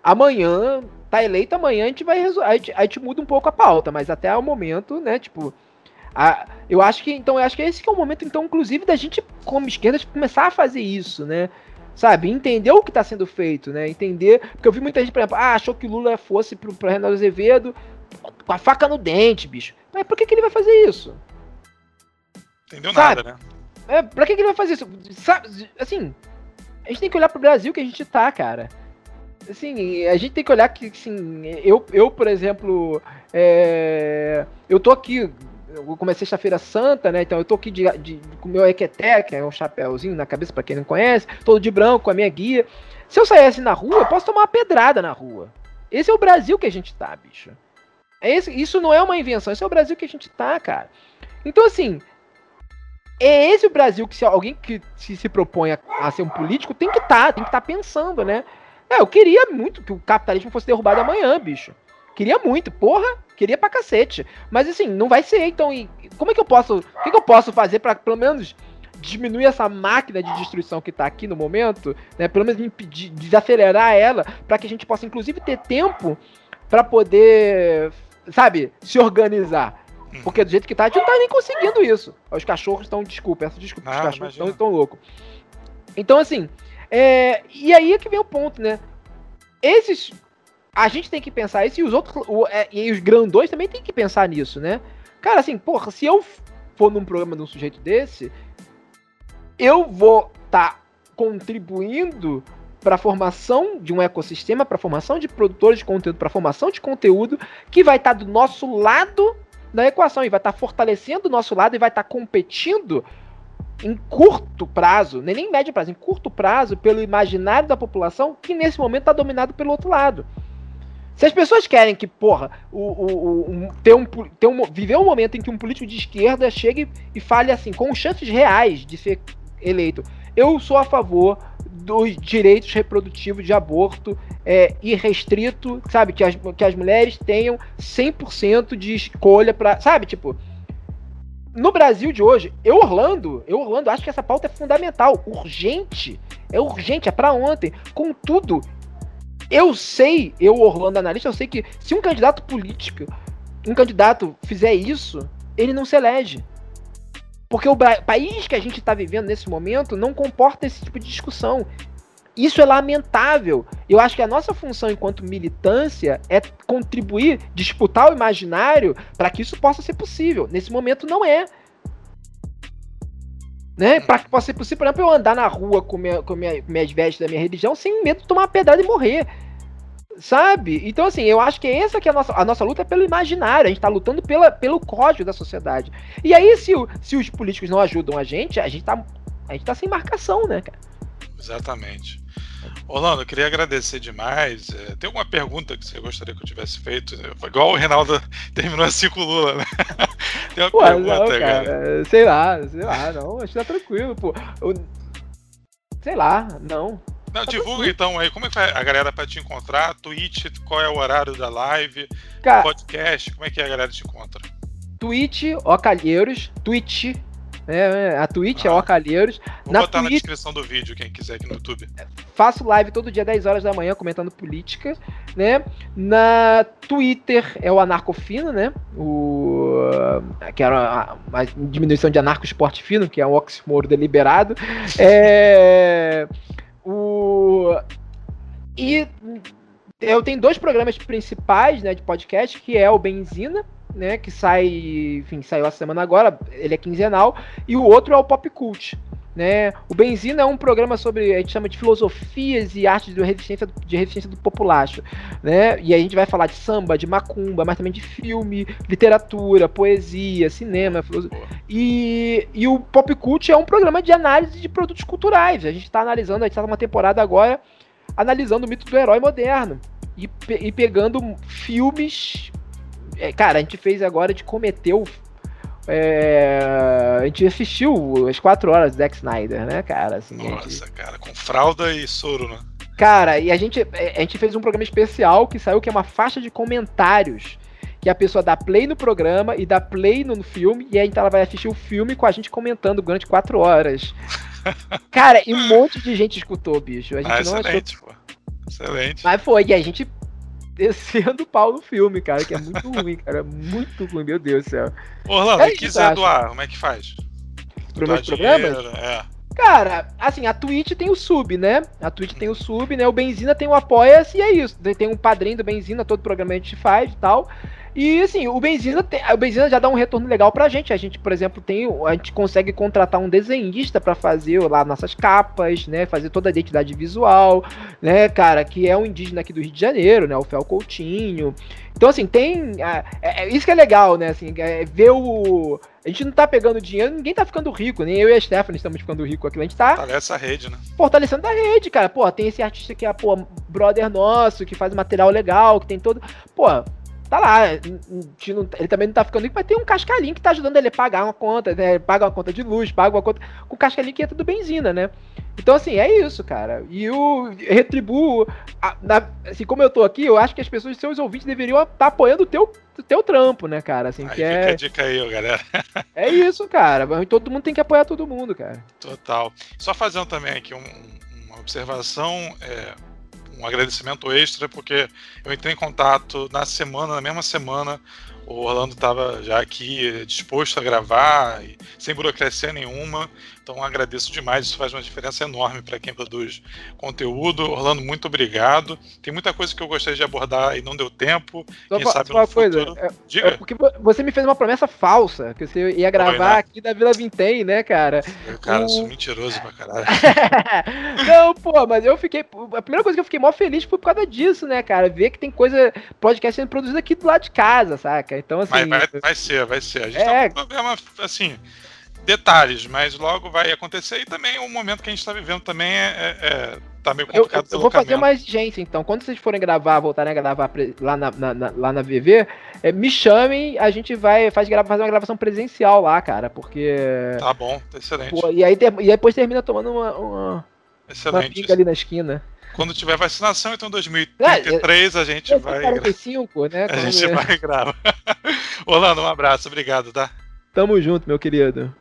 Amanhã, tá eleito, amanhã a gente vai resolver, a gente, a gente muda um pouco a pauta, mas até o momento, né, tipo, a- eu acho que, então, eu acho que esse que é o momento, então, inclusive, da gente, como esquerda, começar a fazer isso, né? Sabe? Entender o que está sendo feito, né? Entender. Porque eu vi muita gente, por exemplo, ah, achou que o Lula fosse pro, pro Renato Azevedo com a faca no dente, bicho. Mas por que, que ele vai fazer isso? Entendeu Sabe? nada, né? É, pra que, que ele vai fazer isso? Sabe, assim, a gente tem que olhar pro Brasil que a gente tá, cara. Assim, a gente tem que olhar que, assim, eu, eu por exemplo, é, eu tô aqui, eu comecei sexta-feira santa, né? Então eu tô aqui de, de, com meu equeté, que é um chapéuzinho na cabeça, pra quem não conhece, todo de branco, com a minha guia. Se eu saísse na rua, eu posso tomar uma pedrada na rua. Esse é o Brasil que a gente tá, bicho. É esse, isso não é uma invenção, esse é o Brasil que a gente tá, cara. Então, assim, é esse o Brasil que se alguém que se, se propõe a, a ser um político tem que estar, tem que estar pensando, né? É, eu queria muito que o capitalismo fosse derrubado amanhã, bicho. Queria muito, porra, queria pra cacete. Mas assim, não vai ser, então, e como é que eu posso, o que, que eu posso fazer pra pelo menos diminuir essa máquina de destruição que tá aqui no momento, né? Pelo menos impedir, desacelerar ela, pra que a gente possa inclusive ter tempo pra poder, sabe, se organizar. Hum. Porque do jeito que tá, a gente não tá nem conseguindo isso. Os cachorros estão, desculpa, essa desculpa, os Ah, cachorros imagina. estão loucos. Então, assim, é, e aí é que vem o ponto, né? Esses. A gente tem que pensar isso e os outros. o- é, e os grandões também tem que pensar nisso, né? Cara, assim, porra, se eu for num programa de um sujeito desse, eu vou estar contribuindo para a formação de um ecossistema, para a formação de produtores de conteúdo, para a formação de conteúdo que vai estar do nosso lado da equação e vai estar fortalecendo o nosso lado e vai estar competindo em curto prazo, nem em médio prazo, em curto prazo, pelo imaginário da população que nesse momento está dominado pelo outro lado. Se as pessoas querem que, porra, o, o, o- ter um, ter um, viver um momento em que um político de esquerda chegue e fale assim, com chances reais de ser eleito, eu sou a favor dos direitos reprodutivos de aborto é, irrestrito, sabe? Que as, que as mulheres tenham 100% de escolha para, sabe? Tipo, no Brasil de hoje, eu Orlando, eu Orlando acho que essa pauta é fundamental, urgente, é urgente, é para ontem. Contudo, eu sei, eu Orlando analista, eu sei que se um candidato político, um candidato fizer isso, ele não se elege. Porque o país que a gente está vivendo nesse momento não comporta esse tipo de discussão. Isso é lamentável. Eu acho que a nossa função enquanto militância é contribuir, disputar o imaginário para que isso possa ser possível. Nesse momento não é. Né? Para que possa ser possível, por exemplo, eu andar na rua com, minha, com minha, minhas vestes da minha religião sem medo de tomar uma pedrada e morrer. Sabe? Então, assim, eu acho que essa que é a nossa, a nossa luta é pelo imaginário, a gente tá lutando pela, pelo código da sociedade. E aí, se, o- se os políticos não ajudam a gente, a gente tá, a gente tá sem marcação, né, cara? Exatamente. Orlando, eu queria agradecer demais. É, tem alguma pergunta que você gostaria que eu tivesse feito? Igual o Reinaldo <laughs> terminou assim com o Lula, né? Tem uma Pô, pergunta, não, cara. cara, sei lá, sei lá, não, acho que tá tranquilo, pô. Eu- sei lá, não. Não, divulga então aí, como é que vai a galera pra te encontrar? Twitch, qual é o horário da live? Cara, Podcast, como é que a galera te encontra? Twitch, ó Calheiros, Twitch, né? A Twitch é ah. é Ocalheiros. Vou na botar Twitch, na descrição do vídeo, quem quiser aqui no YouTube. Faço live todo dia, 10 horas da manhã, comentando política, né? Na Twitter é o Anarcofino, né? O, que era uma, diminuição de anarco esporte fino, que é um oxímoro deliberado. É, o, e eu tenho dois programas principais né, de podcast, que é o Benzina, né, que sai, enfim, saiu a semana agora, ele é quinzenal, e o outro é o Pop Cult. Né? O Benzina é um programa sobre, a gente chama de filosofias e artes de resistência, de resistência do populacho, né? E a gente vai falar de samba, de macumba, mas também de filme, literatura, poesia, cinema, filosofia. E, e o Pop Cult é um programa de análise de produtos culturais. A gente está analisando, a gente está numa temporada agora analisando o mito do herói moderno e, pe e pegando filmes cara, a gente fez agora de cometeu. É, a gente assistiu as quatro horas do Zack Snyder, né, cara? Assim, Nossa, gente... cara, com fralda e soro, né? Cara, e a gente, é, a gente fez um programa especial que saiu que é uma faixa de comentários. Que a pessoa dá play no programa e dá play no filme, e aí então ela vai assistir o filme com a gente comentando durante quatro horas. <laughs> Cara, e um monte de gente escutou, bicho. A gente ah, não excelente, achou... pô. Excelente. Mas foi, e a gente descendo o pau no filme, cara, que é muito ruim, cara. Muito ruim, meu Deus do céu. Orlando, é quiser doar, como é que faz? Pro meus programas? É. Cara, assim, a Twitch tem o sub, né? A Twitch tem o sub, né? O Benzina tem o Apoia-se e é isso. Tem um padrinho do Benzina, todo programa a gente faz e tal. E assim, o Benzina, tem, o Benzina já dá um retorno legal pra gente. A gente, por exemplo, tem, a gente consegue contratar um desenhista para fazer lá nossas capas, né, fazer toda a identidade visual, né, cara, que é um indígena aqui do Rio de Janeiro, né, o Fel Coutinho. Então assim, tem, é, é, isso que é legal, né, assim, é, ver o a gente não tá pegando dinheiro, ninguém tá ficando rico, nem eu e a Stephanie estamos ficando rico aqui. A gente tá. Fortalece a rede, né? Fortalecendo a rede, cara. Pô, tem esse artista que é, pô, brother nosso, que faz material legal, que tem todo. Pô, tá lá. Ele também não tá ficando rico, mas tem um cascalinho que tá ajudando ele a pagar uma conta, né? Paga uma conta de luz, paga uma conta. Com o cascalinho que entra do benzina, né? Então, assim, é isso, cara. E o retribuo. A, na, assim, como eu tô aqui, eu acho que as pessoas, seus ouvintes, deveriam estar tá apoiando o teu, teu trampo, né, cara? Assim, aí que fica é... a dica aí, galera. <laughs> é isso, cara. Todo mundo tem que apoiar todo mundo, cara. Total. Só fazendo também aqui um, uma observação. É um agradecimento extra, porque eu entrei em contato na semana, na mesma semana, o Orlando estava já aqui disposto a gravar, sem burocracia nenhuma. Então agradeço demais, isso faz uma diferença enorme para quem produz conteúdo. Orlando, muito obrigado. Tem muita coisa que eu gostaria de abordar e não deu tempo. Só quem sabe uma coisa, é, Diga. É porque você me fez uma promessa falsa, que você ia gravar Foi, né? aqui da Vila Vintém, né, cara? Eu, cara, o... sou mentiroso pra caralho. <laughs> não, pô, mas eu fiquei. A primeira coisa que eu fiquei mó feliz foi por causa disso, né, cara? Ver que tem coisa, podcast sendo produzido aqui do lado de casa, saca? Então, assim. Vai, vai, vai ser, vai ser. A gente é... tá com um problema, assim detalhes, mas logo vai acontecer e também o momento que a gente está vivendo também é, é, é, tá meio complicado. Eu, eu vou fazer mais gente, então. Quando vocês forem gravar, voltarem a gravar lá na, na, na lá na VV, é, me chamem, a gente vai faz, fazer uma gravação presencial lá, cara, porque. Tá bom, tá excelente. Pô, e, aí, e depois termina tomando uma, uma, excelente. uma ali na esquina. Quando tiver vacinação, então em 2033 a gente vai. 45, né? <laughs> A gente vai gravar. <laughs> Orlando, um abraço, obrigado, tá? Tamo junto, meu querido.